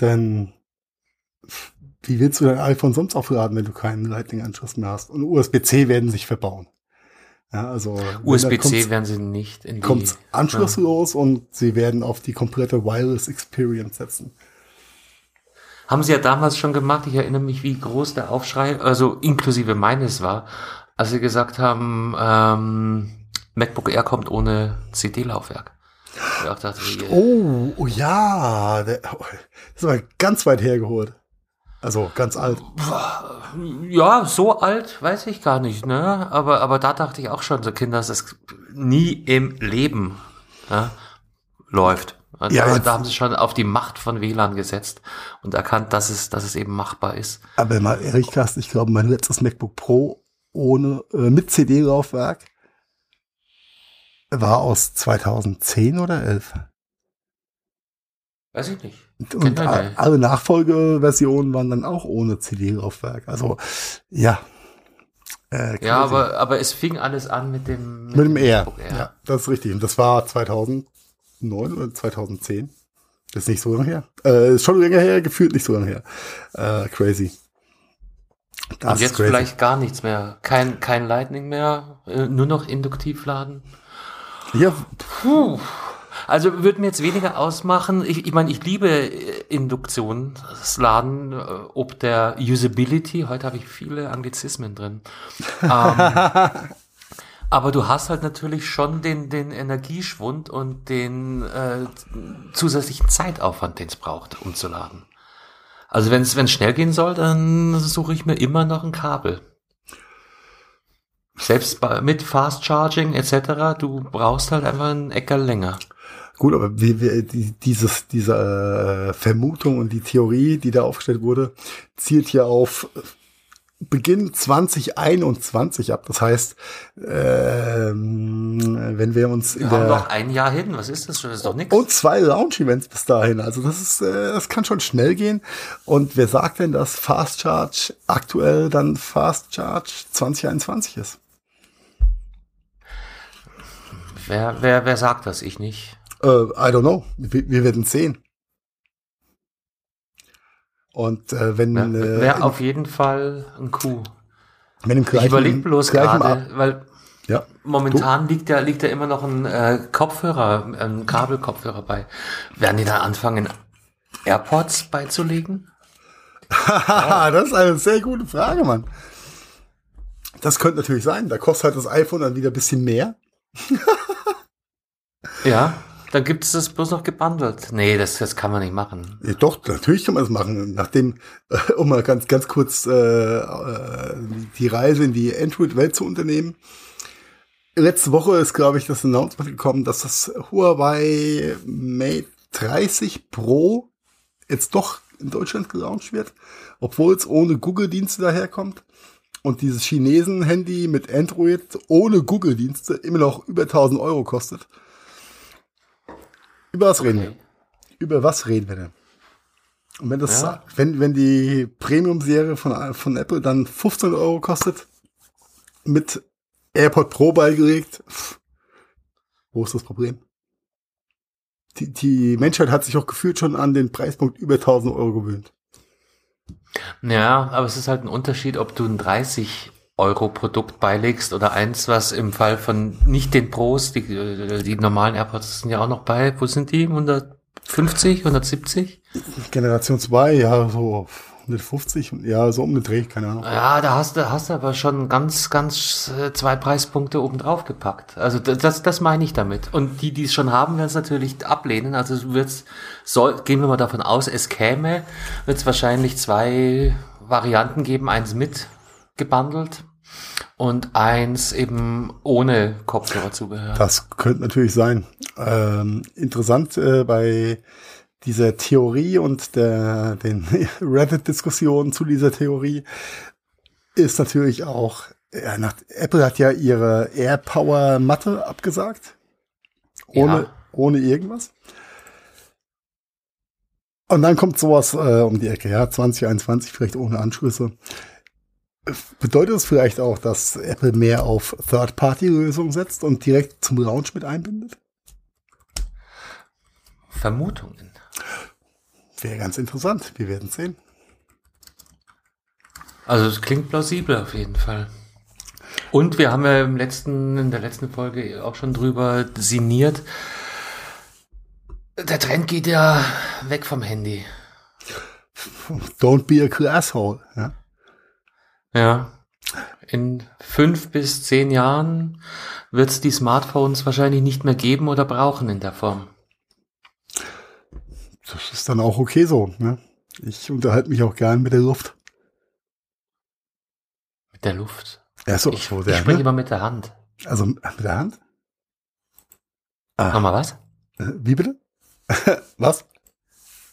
Denn wie willst du dein iPhone sonst aufladen, wenn du keinen Lightning-Anschluss mehr hast? Und USB-C werden sich verbauen. Ja, also USB-C werden sie nicht in die kommt anschlusslos ja. und sie werden auf die komplette Wireless Experience setzen. Haben sie ja damals schon gemacht. Ich erinnere mich, wie groß der Aufschrei, also inklusive meines war, als sie gesagt haben, ähm, MacBook Air kommt ohne CD-Laufwerk. Oh, oh ja, oh, das war ganz weit hergeholt. Also ganz alt. Ja, so alt weiß ich gar nicht, ne? Aber, aber da dachte ich auch schon, so Kinder, dass es nie im Leben ja, läuft. Also ja, da haben sie schon auf die Macht von WLAN gesetzt und erkannt, dass es, dass es eben machbar ist. Aber mal ehrlich gesagt, ich glaube, mein letztes MacBook Pro ohne äh, mit CD-Laufwerk war aus 2010 oder 11. Weiß ich nicht. Und alle Nachfolgeversionen waren dann auch ohne CD-Laufwerk. Also ja. Äh, ja, aber, aber es fing alles an mit dem mit, mit dem R. Ja, das ist richtig. Und das war 2009 oder 2010. Das ist nicht so lange her. Äh, ist schon länger her, gefühlt nicht so lange her. Äh, crazy. Das Und jetzt vielleicht gar nichts mehr. Kein, kein Lightning mehr, äh, nur noch induktiv laden. Ja. Puh. Also würde mir jetzt weniger ausmachen. Ich, ich meine, ich liebe äh, Induktionsladen, äh, ob der Usability. Heute habe ich viele Anglizismen drin. ähm, aber du hast halt natürlich schon den, den Energieschwund und den äh, zusätzlichen Zeitaufwand, den es braucht, um zu laden. Also wenn es schnell gehen soll, dann suche ich mir immer noch ein Kabel. Selbst bei, mit Fast Charging etc., du brauchst halt einfach einen Äcker länger. Gut, aber wie, wie, die, dieses, diese äh, Vermutung und die Theorie, die da aufgestellt wurde, zielt ja auf Beginn 2021 ab. Das heißt, ähm, wenn wir uns wir in haben der, noch ein Jahr hin. Was ist das? Das ist doch nichts. Und zwei Launch-Events bis dahin. Also das ist, äh, das kann schon schnell gehen. Und wer sagt denn, dass Fast Charge aktuell dann Fast Charge 2021 ist? Wer, wer, wer sagt das? Ich nicht. Uh, I don't know. Wir, wir werden sehen. Und äh, wenn ja, äh, wäre auf jeden Fall ein Coup. Wenn im gleichen, ich überlege bloß gerade, weil ja, momentan liegt ja liegt ja immer noch ein äh, Kopfhörer, ein Kabelkopfhörer bei. Werden die da anfangen, AirPods beizulegen? ja. das ist eine sehr gute Frage, Mann. Das könnte natürlich sein. Da kostet halt das iPhone dann wieder ein bisschen mehr. ja. Dann gibt es das bloß noch gebundelt. Nee, das, das kann man nicht machen. Ja, doch, natürlich kann man das machen. Nachdem, äh, um mal ganz, ganz kurz äh, äh, die Reise in die Android-Welt zu unternehmen. Letzte Woche ist, glaube ich, das Announcement gekommen, dass das Huawei Mate 30 Pro jetzt doch in Deutschland gelauncht wird, obwohl es ohne Google-Dienste daherkommt und dieses Chinesen-Handy mit Android ohne Google-Dienste immer noch über 1000 Euro kostet. Über was reden wir? Über was reden wir denn? Und wenn das, ja. wenn, wenn die Premium-Serie von, von Apple dann 15 Euro kostet, mit AirPod Pro beigelegt, wo ist das Problem? Die, die Menschheit hat sich auch gefühlt schon an den Preispunkt über 1000 Euro gewöhnt. Ja, aber es ist halt ein Unterschied, ob du ein 30 Euro-Produkt beilegst oder eins, was im Fall von nicht den Pros, die, die normalen AirPods sind ja auch noch bei, wo sind die? 150, 170? Generation 2, ja, so 150, ja, so um den Dreh, keine Ahnung. Ja, da hast du, hast du aber schon ganz, ganz äh, zwei Preispunkte oben drauf gepackt. Also das, das meine ich damit. Und die, die es schon haben, werden es natürlich ablehnen. Also wird's, soll, gehen wir mal davon aus, es käme, wird es wahrscheinlich zwei Varianten geben, eins mit gebundelt und eins eben ohne Kopfhörerzubehör. Das könnte natürlich sein. Ähm, interessant äh, bei dieser Theorie und der, den Reddit-Diskussionen zu dieser Theorie ist natürlich auch, ja, nach, Apple hat ja ihre AirPower Matte abgesagt. Ohne, ja. ohne irgendwas. Und dann kommt sowas äh, um die Ecke, ja, 2021 vielleicht ohne Anschlüsse. Bedeutet es vielleicht auch, dass Apple mehr auf Third-Party-Lösungen setzt und direkt zum Launch mit einbindet? Vermutungen. Wäre ganz interessant. Wir werden sehen. Also es klingt plausibel auf jeden Fall. Und wir haben ja im letzten, in der letzten Folge auch schon drüber sinniert. Der Trend geht ja weg vom Handy. Don't be a classhole. Ja. Ja. In fünf bis zehn Jahren wird es die Smartphones wahrscheinlich nicht mehr geben oder brauchen in der Form das ist dann auch okay so. Ne? Ich unterhalte mich auch gern mit der Luft. Mit der Luft? Ja, so, ich, so ich spreche ne? immer mit der Hand. Also mit der Hand? Ah. Nochmal was? Äh, wie bitte? was?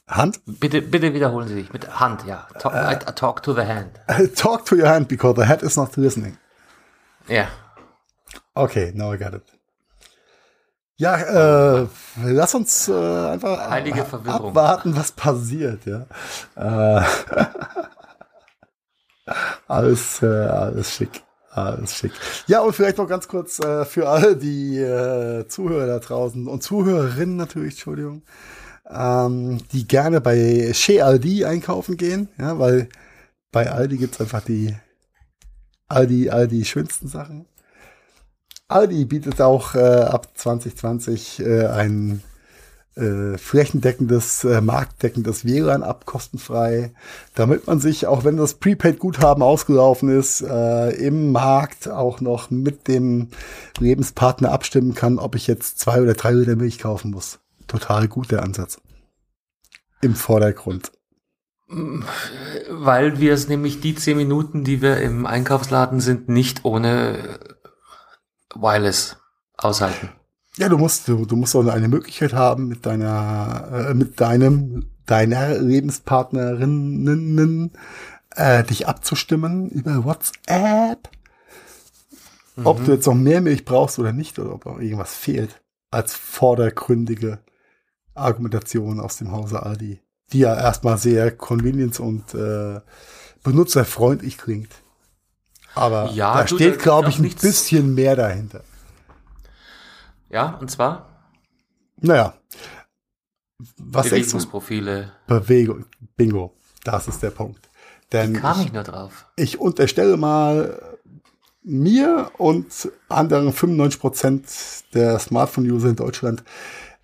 Hand? Bitte, bitte wiederholen Sie sich. Mit Hand, ja. Talk, uh, I, talk to the hand. Talk to your hand because the head is not listening. Ja. Yeah. Okay, now I got it. Ja, äh, lass uns äh, einfach Heilige Verwirrung. abwarten, was passiert. Ja, äh, alles, äh, alles schick, alles schick. Ja, und vielleicht noch ganz kurz äh, für alle die äh, Zuhörer da draußen und Zuhörerinnen natürlich, Entschuldigung, ähm, die gerne bei Chez Aldi einkaufen gehen, ja, weil bei Aldi gibt's einfach die Aldi, all die schönsten Sachen. Aldi bietet auch äh, ab 2020 äh, ein äh, flächendeckendes, äh, marktdeckendes WLAN ab, kostenfrei, damit man sich, auch wenn das Prepaid-Guthaben ausgelaufen ist, äh, im Markt auch noch mit dem Lebenspartner abstimmen kann, ob ich jetzt zwei oder drei Liter Milch kaufen muss. Total gut der Ansatz. Im Vordergrund. Weil wir es nämlich die zehn Minuten, die wir im Einkaufsladen sind, nicht ohne Wireless aushalten. Ja, du musst, du, du musst auch eine Möglichkeit haben, mit deiner, äh, mit deinem, deiner Lebenspartnerinnen äh, dich abzustimmen über WhatsApp. Mhm. Ob du jetzt noch mehr Milch brauchst oder nicht, oder ob auch irgendwas fehlt, als vordergründige Argumentation aus dem Hause Aldi, die ja erstmal sehr convenience und äh, benutzerfreundlich klingt. Aber ja, da steht, glaube ich, ein bisschen mehr dahinter. Ja, und zwar? Naja. Was Bewegungsprofile. Bewegung. Bingo. Das ist der Punkt. Denn Wie kam ich, ich nur drauf? Ich unterstelle mal mir und anderen 95 Prozent der Smartphone-User in Deutschland,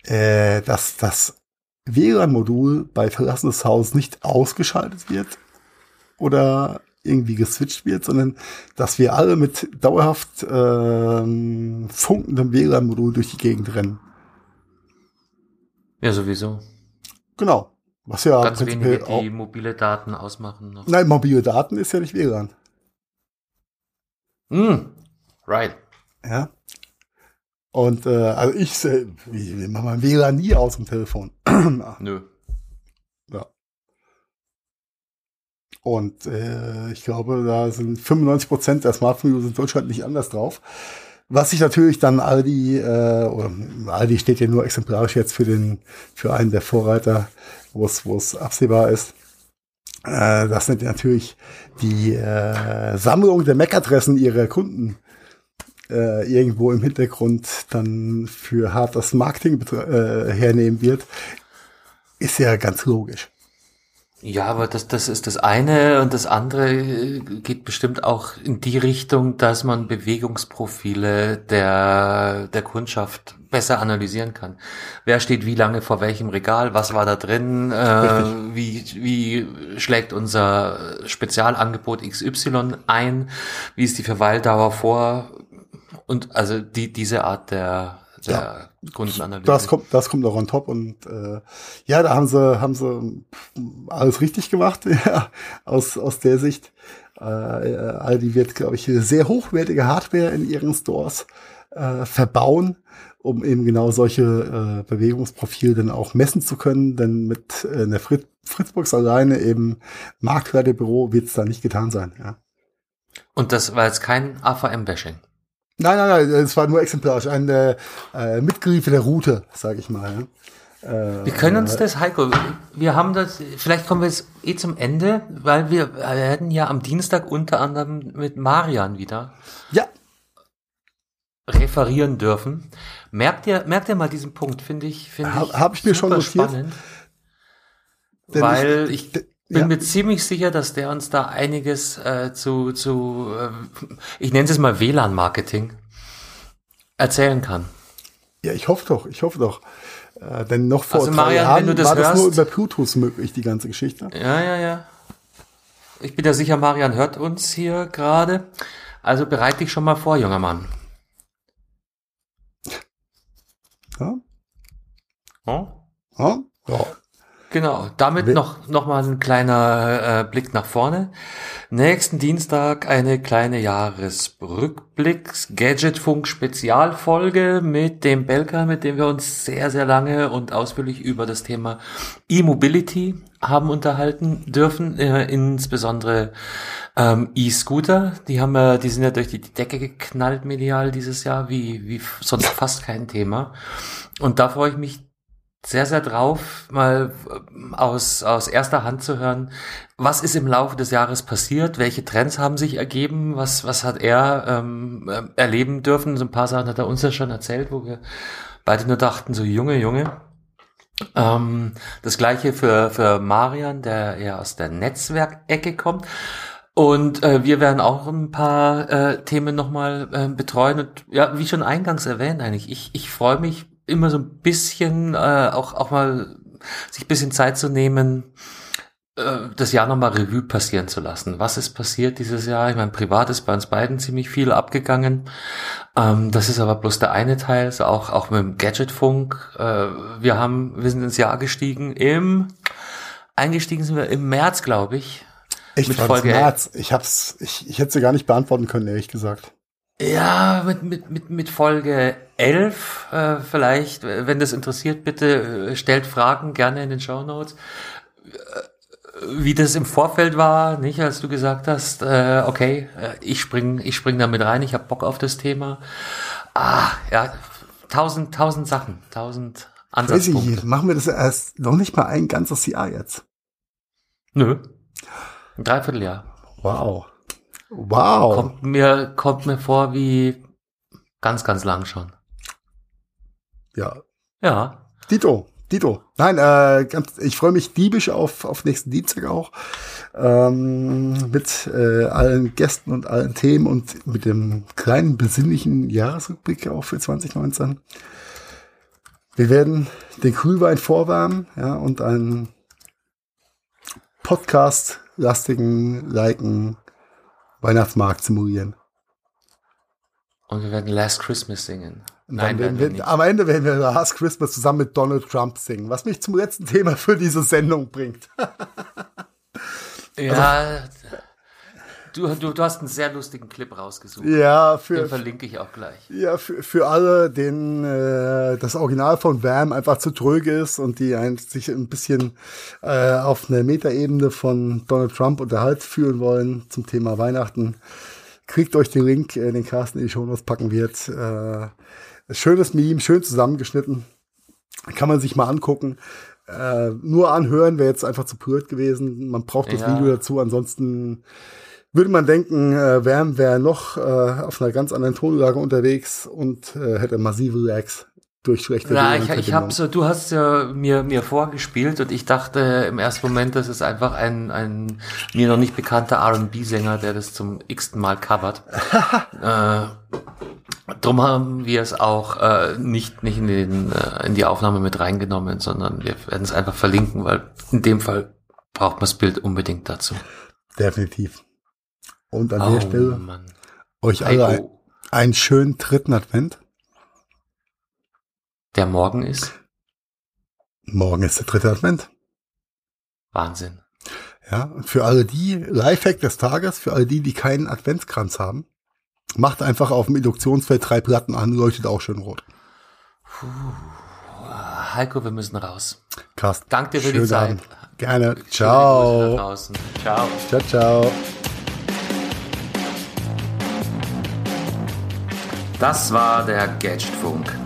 äh, dass das WLAN-Modul bei Verlassen des Hauses nicht ausgeschaltet wird oder irgendwie geswitcht wird, sondern dass wir alle mit dauerhaft ähm, funkendem WLAN-Modul durch die Gegend rennen. Ja, sowieso. Genau. Was ja Ganz wenige, die mobile Daten ausmachen. Noch. Nein, mobile Daten ist ja nicht WLAN. Mm, right. Ja. Und äh, also ich, äh, ich mache mein WLAN nie aus dem Telefon. Nö. Und äh, ich glaube, da sind 95 Prozent der Smartphone-User in Deutschland nicht anders drauf. Was sich natürlich dann Aldi, äh, oder Aldi steht ja nur exemplarisch jetzt für den, für einen der Vorreiter, wo es, wo es absehbar ist. Äh, das sind natürlich die äh, Sammlung der MAC-Adressen ihrer Kunden äh, irgendwo im Hintergrund dann für hartes Marketing äh, hernehmen wird, ist ja ganz logisch. Ja, aber das, das ist das eine und das andere äh, geht bestimmt auch in die Richtung, dass man Bewegungsprofile der, der Kundschaft besser analysieren kann. Wer steht wie lange vor welchem Regal, was war da drin, äh, wie, wie schlägt unser Spezialangebot XY ein, wie ist die Verweildauer vor und also die, diese Art der, der ja, Kundenanalyse. Das kommt, das kommt auch on top und äh, ja, da haben sie, haben sie alles richtig gemacht, ja, aus, aus der Sicht. Äh, Aldi wird, glaube ich, sehr hochwertige Hardware in ihren Stores äh, verbauen, um eben genau solche äh, Bewegungsprofile dann auch messen zu können. Denn mit äh, einer Fritz, Fritzbox alleine eben Marktwertebüro wird es da nicht getan sein. Ja. Und das war jetzt kein AVM-Bashing? Nein, nein, nein, es war nur exemplarisch, eine äh, mitgelieferte Route, sage ich mal. Äh, wir können uns das, Heiko, wir haben das, vielleicht kommen wir jetzt eh zum Ende, weil wir werden ja am Dienstag unter anderem mit Marian wieder ja. referieren dürfen. Merkt ihr, merkt ihr mal diesen Punkt, finde ich, finde ich. Habe ich mir schon notiert. Spannend, weil ich, ich bin ja. mir ziemlich sicher, dass der uns da einiges äh, zu, zu äh, ich nenne es mal WLAN-Marketing, erzählen kann. Ja, ich hoffe doch, ich hoffe doch. Äh, denn noch vor also drei Marian, Jahren das war hörst, das nur über Bluetooth möglich, die ganze Geschichte. Ja, ja, ja. Ich bin ja sicher, Marian hört uns hier gerade. Also bereite dich schon mal vor, junger Mann. Ja? Oh? Ja? ja. Genau, damit noch, noch mal ein kleiner äh, Blick nach vorne. Nächsten Dienstag eine kleine Jahresrückblick, Gadgetfunk Spezialfolge mit dem Belka, mit dem wir uns sehr, sehr lange und ausführlich über das Thema E-Mobility haben unterhalten dürfen, äh, insbesondere ähm, E-Scooter. Die haben ja, die sind ja durch die Decke geknallt medial dieses Jahr, wie, wie sonst fast kein Thema. Und da freue ich mich sehr, sehr drauf, mal äh, aus, aus erster Hand zu hören, was ist im Laufe des Jahres passiert, welche Trends haben sich ergeben, was, was hat er ähm, äh, erleben dürfen. So ein paar Sachen hat er uns ja schon erzählt, wo wir beide nur dachten, so Junge, Junge. Ähm, das gleiche für, für Marian, der eher aus der Netzwerkecke kommt. Und äh, wir werden auch ein paar äh, Themen nochmal äh, betreuen. Und ja, wie schon eingangs erwähnt eigentlich, ich, ich freue mich immer so ein bisschen äh, auch auch mal sich ein bisschen Zeit zu nehmen, äh, das Jahr nochmal Revue passieren zu lassen. Was ist passiert dieses Jahr? Ich meine, privat ist bei uns beiden ziemlich viel abgegangen. Ähm, das ist aber bloß der eine Teil, also auch, auch mit dem Gadgetfunk. Äh, wir haben, wir sind ins Jahr gestiegen im, eingestiegen sind wir im März, glaube ich. Echt, mit Folge März. Ich hab's, ich, ich hätte sie gar nicht beantworten können, ehrlich gesagt. Ja, mit, mit, mit, mit Folge 11 äh, vielleicht, wenn das interessiert, bitte äh, stellt Fragen gerne in den Show Notes. Äh, wie das im Vorfeld war, nicht, als du gesagt hast, äh, okay, äh, ich spring, ich spring da mit rein, ich hab Bock auf das Thema. Ah, ja, tausend, tausend Sachen, tausend Ansatzpunkte. Crazy. Machen wir das erst noch nicht mal ein ganzes Jahr jetzt? Nö. Ein Dreivierteljahr. Wow. Wow. Kommt mir, kommt mir vor wie ganz, ganz lang schon. Ja. Ja. Dito, Dito. Nein, äh, ganz, ich freue mich diebisch auf, auf nächsten Dienstag auch. Ähm, mit äh, allen Gästen und allen Themen und mit dem kleinen besinnlichen Jahresrückblick auch für 2019. Wir werden den Kühlwein vorwärmen, ja, und einen Podcast-lastigen, liken Weihnachtsmarkt simulieren. Und wir werden Last Christmas singen. Nein, werden wir, wir am Ende werden wir Last Christmas zusammen mit Donald Trump singen, was mich zum letzten Thema für diese Sendung bringt. ja, also, du, du, du hast einen sehr lustigen Clip rausgesucht. Ja, für, Den verlinke ich auch gleich. Ja, für, für alle, denen äh, das Original von Wham einfach zu tröge ist und die ein, sich ein bisschen äh, auf einer Metaebene von Donald Trump unterhalten fühlen wollen zum Thema Weihnachten, kriegt euch den Link, den Carsten in die Show Notes packen wird. Äh, schönes Meme, schön zusammengeschnitten. Kann man sich mal angucken. Äh, nur anhören wäre jetzt einfach zu blöd gewesen. Man braucht das ja. Video dazu, ansonsten würde man denken, äh, wären wir noch äh, auf einer ganz anderen Tonlage unterwegs und äh, hätte massive Lags. Durch schlechte Ja, ich, ich habe so, du hast ja mir mir vorgespielt und ich dachte im ersten Moment, das ist einfach ein ein mir noch nicht bekannter R&B-Sänger, der das zum x-ten Mal covert. äh, drum haben wir es auch äh, nicht nicht in den äh, in die Aufnahme mit reingenommen, sondern wir werden es einfach verlinken, weil in dem Fall braucht man das Bild unbedingt dazu. Definitiv. Und an oh, der Stelle Mann. euch alle ein, einen schönen dritten Advent. Der morgen ist? Morgen ist der dritte Advent. Wahnsinn. Ja, für alle die, Lifehack des Tages, für alle die, die keinen Adventskranz haben, macht einfach auf dem Induktionsfeld drei Platten an, leuchtet auch schön rot. Puh. Heiko, wir müssen raus. Carsten. Danke dir für die Zeit. Abend. Gerne. Ciao. Ciao. Ciao, ciao. Das war der Gadgetfunk.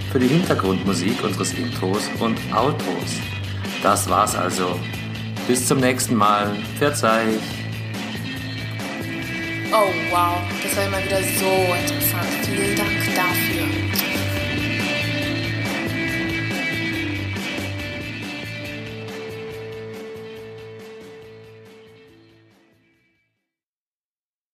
für die Hintergrundmusik unseres Intros und Outros. Das war's also. Bis zum nächsten Mal. Verzeih. Oh wow, das war immer wieder so interessant. Vielen Dank dafür.